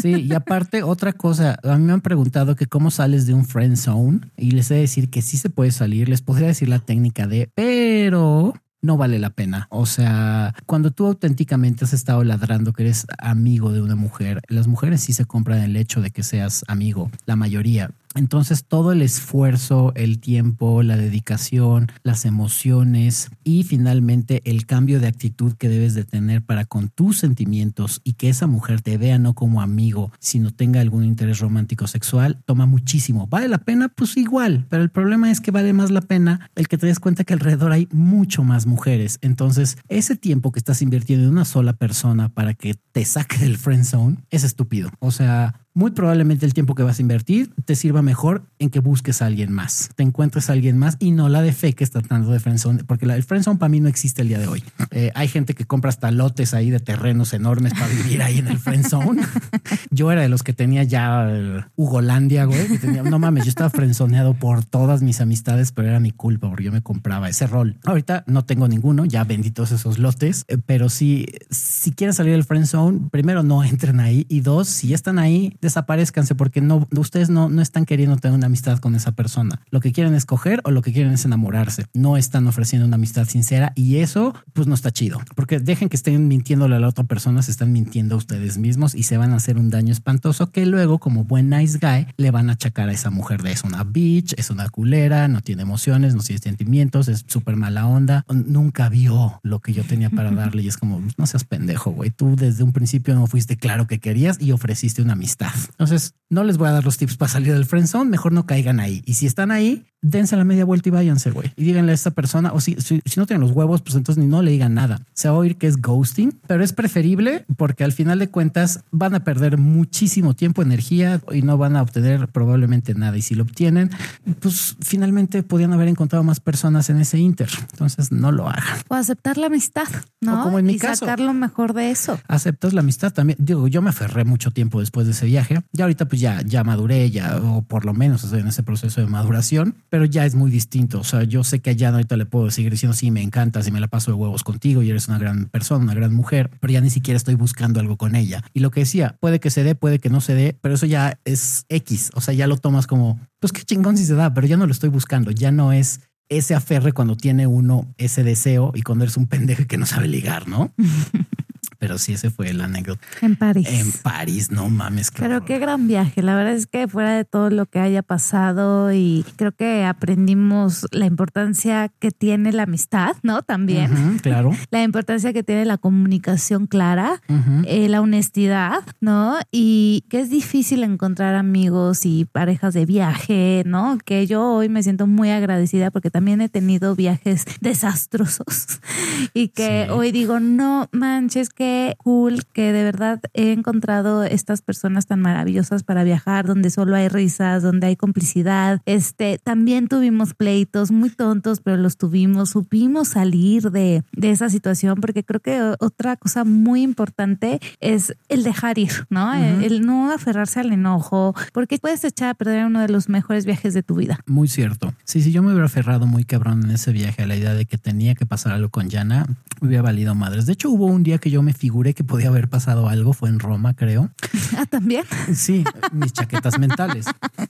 Sí, y aparte, otra cosa a mí me han preguntado que cómo sales de un friend zone y les he de decir que sí se puede salir. Les podría decir la técnica de, pero no vale la pena. O sea, cuando tú auténticamente has estado ladrando que eres amigo de una mujer, las mujeres sí se compran el hecho de que seas amigo, la mayoría. Entonces todo el esfuerzo, el tiempo, la dedicación, las emociones y finalmente el cambio de actitud que debes de tener para con tus sentimientos y que esa mujer te vea no como amigo, sino tenga algún interés romántico sexual, toma muchísimo. ¿Vale la pena? Pues igual, pero el problema es que vale más la pena el que te des cuenta que alrededor hay mucho más mujeres. Entonces ese tiempo que estás invirtiendo en una sola persona para que te saque del friend zone es estúpido. O sea, muy probablemente el tiempo que vas a invertir te sirva mejor en que busques a alguien más, te encuentres a alguien más y no la de fe que está tratando de friendzone, porque la, el friendzone para mí no existe el día de hoy. Eh, hay gente que compra hasta lotes ahí de terrenos enormes para vivir ahí en el friendzone. (laughs) yo era de los que tenía ya Hugolandia, güey, que tenía, no mames, yo estaba friendzoneado por todas mis amistades, pero era mi culpa porque yo me compraba ese rol. Ahorita no tengo ninguno, ya vendí todos esos lotes, eh, pero si, si quieren salir del friendzone, primero no entren ahí y dos, si están ahí, desaparezcanse porque no, ustedes no, no están queriendo tener una amistad con esa persona. Lo que quieren es coger o lo que quieren es enamorarse. No están ofreciendo una amistad sincera y eso pues no está chido porque dejen que estén mintiéndole a la otra persona, se están mintiendo a ustedes mismos y se van a hacer un daño espantoso que luego como buen nice guy le van a achacar a esa mujer de es una bitch, es una culera, no tiene emociones, no tiene sentimientos, es súper mala onda, nunca vio lo que yo tenía para darle y es como no seas pendejo, güey, tú desde un principio no fuiste claro que querías y ofreciste una amistad. Entonces, no les voy a dar los tips para salir del friendzone, mejor no caigan ahí. Y si están ahí, dense la media vuelta y váyanse, güey. Y díganle a esta persona, o si, si, no tienen los huevos, pues entonces ni no le digan nada. Se va a oír que es ghosting, pero es preferible porque al final de cuentas van a perder muchísimo tiempo, energía y no van a obtener probablemente nada. Y si lo obtienen, pues finalmente podían haber encontrado más personas en ese inter. Entonces no lo hagan. O aceptar la amistad, ¿no? como en mi y sacar lo mejor de eso. Aceptas la amistad también. Digo, yo me aferré mucho tiempo después de ese viaje. Ya ahorita pues ya, ya maduré, ya, o por lo menos estoy en ese proceso de maduración pero ya es muy distinto. O sea, yo sé que allá ahorita le puedo seguir diciendo, sí, me encanta, si me la paso de huevos contigo y eres una gran persona, una gran mujer, pero ya ni siquiera estoy buscando algo con ella. Y lo que decía, puede que se dé, puede que no se dé, pero eso ya es X. O sea, ya lo tomas como, pues qué chingón si se da, pero ya no lo estoy buscando. Ya no es ese aferre cuando tiene uno ese deseo y cuando eres un pendejo que no sabe ligar, ¿no? (laughs) pero sí, ese fue el anécdota. En París. En París, no mames. pero qué gran viaje. La verdad es que fuera de todo lo que haya pasado y creo que aprendimos la importancia que tiene la amistad, ¿no? También. claro. (laughs) La importancia que tiene la comunicación clara, eh, la honestidad, ¿no? Y que es difícil encontrar amigos y parejas de viaje, ¿no? Que yo hoy me siento muy agradecida porque también he tenido viajes desastrosos (laughs) y que hoy digo, no manches que cool que de verdad he encontrado estas personas tan maravillosas para viajar, donde solo hay risas, donde hay complicidad. Este, también tuvimos pleitos muy tontos, pero los tuvimos, supimos salir de, de esa situación, porque creo que otra cosa muy importante es el dejar ir, ¿no? el, no aferrarse al enojo, porque puedes echar a perder uno de los mejores viajes de tu vida. Muy cierto. Sí, sí, yo me hubiera aferrado muy cabrón en ese viaje a la idea de que tenía que pasar algo con Yana, hubiera valido madres. De hecho, hubo un día que yo me figuré que podía haber pasado algo, fue en Roma, creo. (laughs) Ah, también. Sí, mis chaquetas mentales.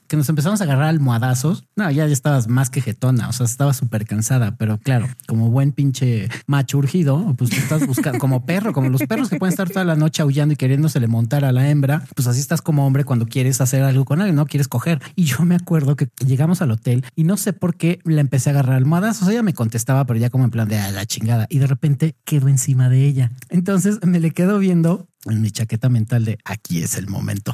Que nos empezamos a agarrar almohadazos. No, ya, ya estabas más que jetona, o sea, estaba súper cansada, pero claro, como buen pinche macho urgido, pues tú estás buscando como perro, como los perros que pueden estar toda la noche aullando y queriéndose le montar a la hembra, pues así estás como hombre cuando quieres hacer algo con alguien, no quieres coger. Y yo me acuerdo que llegamos al hotel y no sé por qué la empecé a agarrar almohadas, o sea, ella me contestaba, pero ya como en plan de la chingada. Y de repente quedó encima de ella. Entonces me le quedo viendo en mi chaqueta mental de aquí es el momento.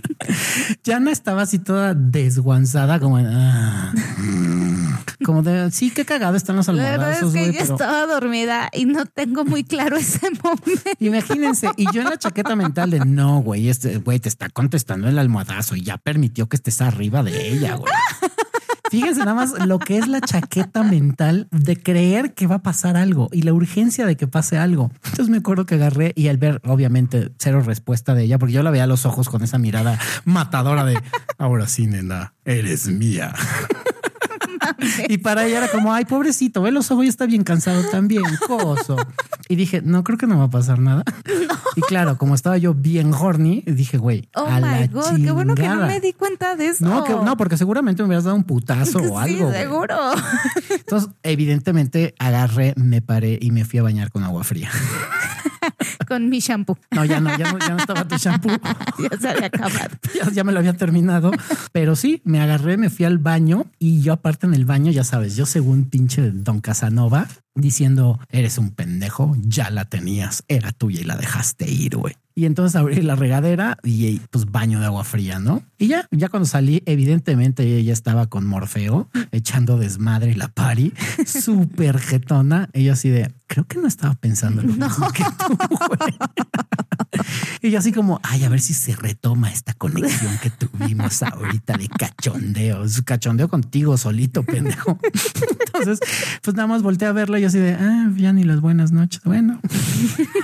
(laughs) ya no estaba así toda desguanzada, como ah, mm". como de sí, qué cagado están los almohadazos. La es que yo estaba dormida y no tengo muy claro ese momento. Imagínense, y yo en la chaqueta mental de no, güey, este güey te está contestando el almohadazo y ya permitió que estés arriba de ella, güey. Fíjense nada más lo que es la chaqueta mental de creer que va a pasar algo y la urgencia de que pase algo. Entonces me acuerdo que agarré y al ver, obviamente, cero respuesta de ella, porque yo la veía a los ojos con esa mirada matadora de ahora sí, nena, eres mía. Y para ella era como, ay, pobrecito, ve los ojos y está bien cansado también, coso. Y dije, no, creo que no va a pasar nada. Y claro, como estaba yo bien horny, dije, güey, oh a my God, qué bueno que no me di cuenta de eso. No, no, porque seguramente me hubieras dado un putazo o algo. Sí, seguro. Entonces, evidentemente agarré, me paré y me fui a bañar con agua fría. (laughs) con mi shampoo. No, ya no, ya no, ya no estaba tu shampoo. (laughs) ya se había acabado. (laughs) Ya, ya, me lo había terminado. Pero sí, me agarré, me fui al baño y yo aparte en el baño, ya sabes, yo según pinche Don Casanova, diciendo, eres un pendejo, ya la tenías, era tuya y la dejaste ir, güey. Y entonces abrí la regadera y pues baño de agua fría, ¿no? Y ya, ya cuando salí, evidentemente ella estaba con Morfeo echando desmadre y la pari, (laughs) súper jetona. Ella así de, creo que no estaba pensando en lo (laughs) mismo que tú, güey. y yo así como, ay, a ver si se retoma esta conexión que tuvimos ahorita de cachondeo. Cachondeo contigo solito, pendejo. (laughs) Entonces, pues nada más volteé a verla y así de, ah, ya ni las buenas noches. Bueno,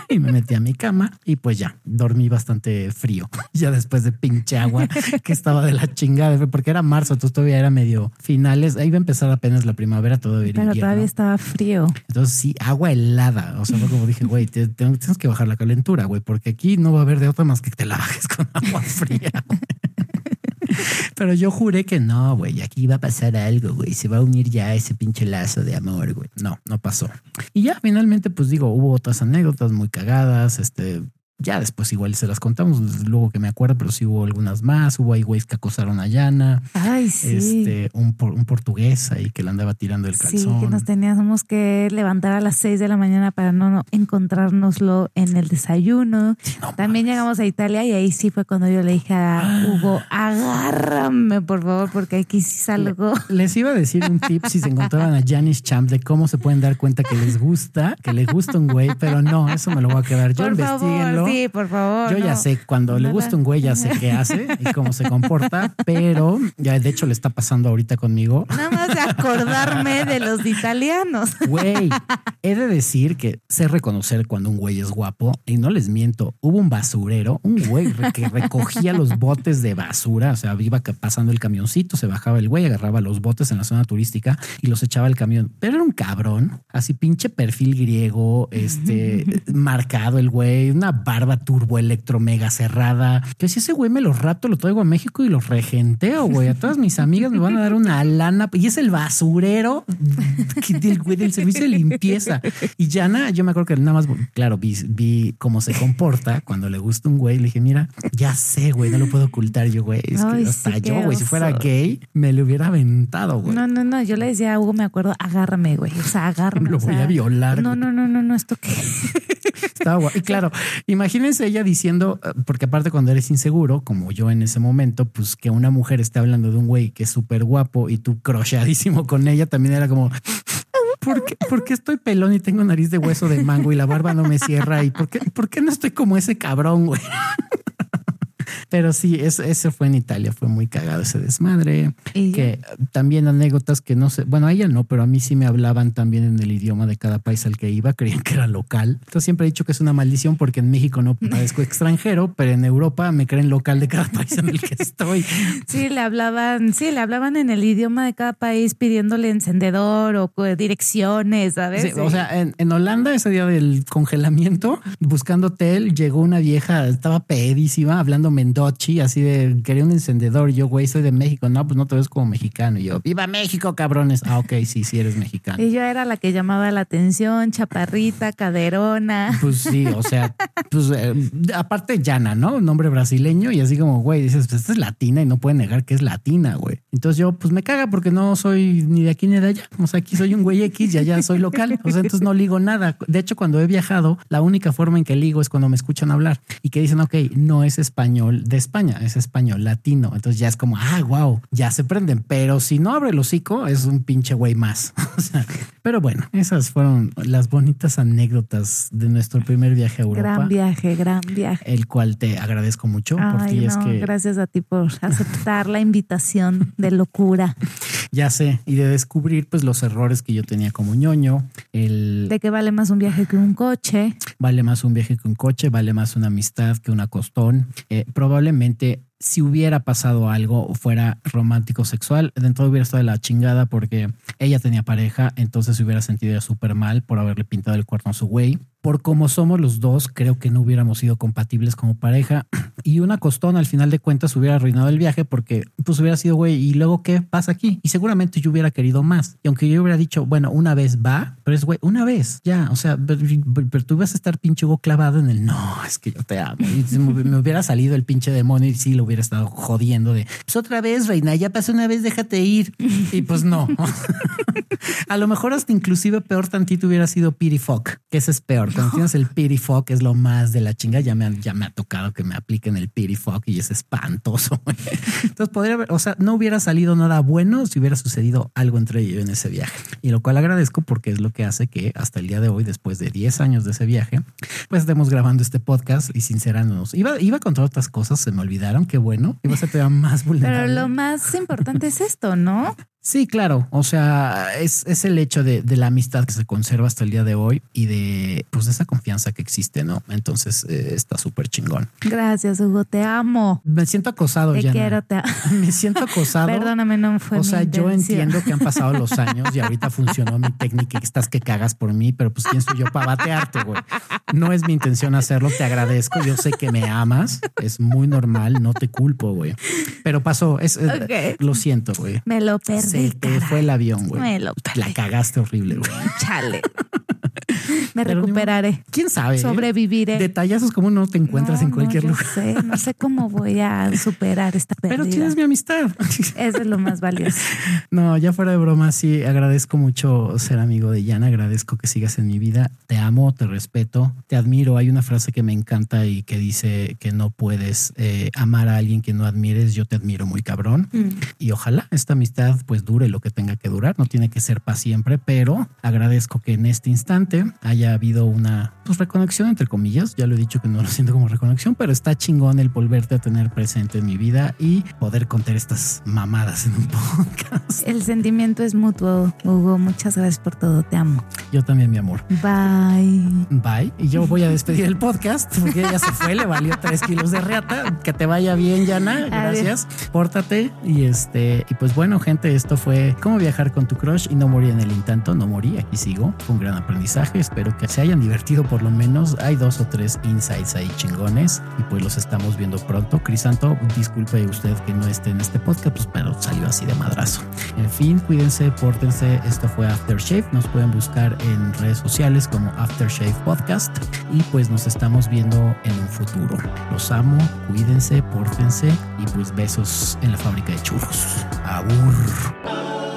y me metí a mi cama y pues ya dormí bastante frío. (laughs) Ya después de pinche agua que estaba de la chingada, porque era marzo, entonces todavía era medio finales. Ahí iba a empezar apenas la primavera, todo Pero todavía estaba frío. Entonces sí, agua helada. O sea, fue como dije, güey, tienes que bajar la calentura, güey, porque aquí no va a haber de otra más que te la bajes con agua fría. (laughs) Pero yo juré que no, güey, aquí va a pasar algo, güey, se va a unir ya ese pinche lazo de amor, güey. No, no pasó. Y ya finalmente, pues digo, hubo otras anécdotas muy cagadas, este, ya después igual se las contamos, luego que me acuerdo, pero sí hubo algunas más. Hubo ahí güeyes que acosaron a Yana, Ay, sí. este, un, por- un portugués ahí que le andaba tirando el Sí, calzón. que nos teníamos que levantar a las 6 de la mañana para no, no encontrárnoslo en el desayuno. No También mames. llegamos a Italia y ahí sí fue cuando yo le dije a Hugo, agárrame por favor, porque aquí sí salgo. Les iba a decir un tip si se encontraban a Janice Champ de cómo se pueden dar cuenta que les gusta, que les gusta un güey, pero no, eso me lo voy a quedar. Yo Por favor, sí, por favor. Yo ya sé, cuando le gusta un güey, ya sé qué hace y cómo se comporta, (laughs) pero ya de hecho le está pasando ahorita conmigo. Nada más de acordarme de los italianos. Güey, (laughs) he de decir que sé reconocer cuando un güey es guapo y no les miento. Hubo un basurero, un güey que recogía los botes de basura. O sea, iba pasando el camioncito, se bajaba el güey, agarraba los botes en la zona turística y los echaba al camión. Pero era un cabrón, así pinche perfil griego, este (laughs) marcado el güey, una barba turbo electro mega cerrada. Que si ese güey me lo rapto, lo traigo a México y lo regenteo, güey. A todas mis amigas me van a dar una lana y es el basurero del güey del servicio de limpieza. Y Yana, yo me acuerdo que nada más, claro, vi, vi cómo se comporta cuando le gusta un güey. Le dije, mira, ya sé, güey, no lo puedo ocultar yo, güey. Es que hasta sí, yo, güey, si fuera gay, me lo hubiera aventado, güey. No, no, no. Yo le decía a Hugo, me acuerdo, agárrame, güey. O sea, agárrame. (laughs) Lo voy sea, a violar. No, no, no, no, no. Esto que. (laughs) Estaba guay. Y claro, imagínense ella diciendo, eh, porque aparte cuando eres inseguro, como yo en ese momento, pues que una mujer esté hablando de un güey que es súper guapo y tú crocheadísimo con ella, también era como, ¿por qué, por qué estoy pelón y tengo nariz de hueso de mango y la barba no me cierra? ¿Y por qué, por qué no estoy como ese cabrón, güey? Pero sí, eso, ese fue en Italia, fue muy cagado ese desmadre. Y Que también anécdotas que no sé, bueno, a ella no, pero a mí sí me hablaban también en el idioma de cada país al que iba, (laughs) creían que era local. Entonces siempre he dicho que es una maldición porque en México no parezco extranjero, pero en Europa me creen local de cada (laughs) país en el que estoy. Sí, le hablaban, sí, le hablaban en el idioma de cada país pidiéndole encendedor o direcciones, ¿sabes? Sí, o sea, en, en Holanda, ese día del congelamiento, buscando hotel, llegó una vieja, estaba pedísima, hablando mendochi, así de quería un encendedor. Y yo, güey, soy de México. No, pues no te ves como mexicano. Y yo, ¡Viva México, cabrones! Ah, ok, sí, sí eres mexicano. Y yo era la que llamaba la atención, chaparrita, caderona. Pues sí, o sea, pues eh, aparte Yana, ¿no? Nombre brasileño y así como, güey, dices, pues esta es latina y no puede negar que es latina, güey. Entonces yo, pues me caga porque no soy ni de aquí ni de allá. O sea, aquí soy un güey X y allá soy local. O sea, entonces no ligo nada. De hecho, cuando he viajado, la única forma en que ligo es cuando me escuchan hablar y que dicen, ok, no es español de España, es español latino. Entonces ya es como, ah, wow, ya se prenden. Pero si no abre el hocico, es un pinche güey más. (laughs) O sea, pero bueno, esas fueron las bonitas anécdotas de nuestro primer viaje a Europa. Gran viaje, gran viaje. El cual te agradezco mucho por Ay, ti. Es que gracias a ti por aceptar la invitación de locura. (laughs) ya sé y de descubrir pues los errores que yo tenía como ñoño. El De que vale más un viaje que un coche. vale más un viaje que un coche, vale más una amistad que un acostón. Eh, probablemente si hubiera pasado algo fuera romántico sexual, dentro hubiera estado de la chingada porque ella tenía pareja, entonces se hubiera sentido ya súper mal por haberle pintado el cuerno a su güey. Por como somos los dos, creo que no hubiéramos sido compatibles como pareja. (clears throat) Y un acostón al final de cuentas hubiera arruinado el viaje porque pues hubiera sido güey. ¿Y luego qué pasa aquí? Y seguramente yo hubiera querido más. Y aunque yo hubiera dicho, bueno, una vez va, pero es güey, una vez ya. O sea, pero, tú ibas a estar pinche clavado en el no, es que yo te amo. Me hubiera salido el pinche demonio y sí lo hubiera estado jodiendo de pues otra vez, reina, ya pasó una vez, déjate ir. Y pues no. (laughs) A lo mejor hasta inclusive peor tantito hubiera sido pity fuck, que ese es peor. Cuando tienes el pity fuck es lo más de la chinga. Ya me, han- ya me ha tocado que me apliquen el pity fuck y es espantoso. Entonces podría haber, o sea, no hubiera salido nada bueno si hubiera sucedido algo entre ellos en ese viaje. Y lo cual agradezco porque es lo que hace que hasta el día de hoy, después de 10 años de ese viaje, pues estemos grabando este podcast y sincerándonos. Iba, iba a contar otras cosas, se me olvidaron. Qué bueno. Iba a ser todavía más Pero vulnerable. lo más importante es esto, ¿no? Sí, claro. O sea, es, es el hecho de, de, la amistad que se conserva hasta el día de hoy y de pues esa confianza que existe, ¿no? Entonces eh, está súper chingón. Gracias, Hugo. Te amo. Me siento acosado, Te Yana. quiero, te. (laughs) Me siento acosado. Perdóname, no fue O sea, mi yo entiendo que han pasado los (laughs) años y ahorita funcionó mi técnica y estás que cagas por mí, pero pues quién soy yo para batearte, güey. No es mi intención hacerlo, te agradezco. Yo sé que me amas, es muy normal, no te culpo, güey. Pero pasó, es, eh, lo siento, güey. Me lo perdí. Se te fue el avión, güey. La cagaste horrible, güey. (laughs) Chale. (laughs) (laughs) Me Pero recuperaré. ¿Quién sabe? eh? Sobreviviré. Detallazos como no te encuentras No, en cualquier no, lugar. sé, no sé cómo voy a superar esta pérdida. Pero tienes mi amistad. (laughs) Eso es lo más valioso. (laughs) No, ya fuera de broma, sí, agradezco mucho ser amigo de Yana, agradezco que sigas en mi vida, te amo, te respeto, te admiro. Hay una frase que me encanta y que dice que no puedes eh, amar a alguien que no admires, yo te admiro muy cabrón. Mm. Y ojalá esta amistad pues dure lo que tenga que durar, no tiene que ser para siempre, pero agradezco que en este instante haya habido una pues, reconexión entre comillas, ya lo he dicho que no lo siento como reconexión, pero está chingón el volverte a tener presente en mi vida y poder contar estas mamadas en un (laughs) podcast. El sentimiento es mutuo, Hugo. Muchas gracias por todo. Te amo. Yo también, mi amor. Bye. Bye. Y yo voy a despedir el podcast porque ella se fue, le valió tres kilos de reata. Que te vaya bien, Yana. Gracias. Pórtate. Y este, y pues bueno, gente, esto fue cómo viajar con tu crush y no morir en el intento. No morí, aquí sigo. Fue un gran aprendizaje. Espero que se hayan divertido por lo menos. Hay dos o tres insights ahí chingones y pues los estamos viendo pronto. Crisanto, disculpe usted que no esté en este podcast, pues pero salió así de madrazo. En fin, cuídense, pórtense. Esto fue Aftershave. Nos pueden buscar en redes sociales como Aftershave Podcast y pues nos estamos viendo en un futuro. Los amo, cuídense, pórtense y pues besos en la fábrica de churros. Abur.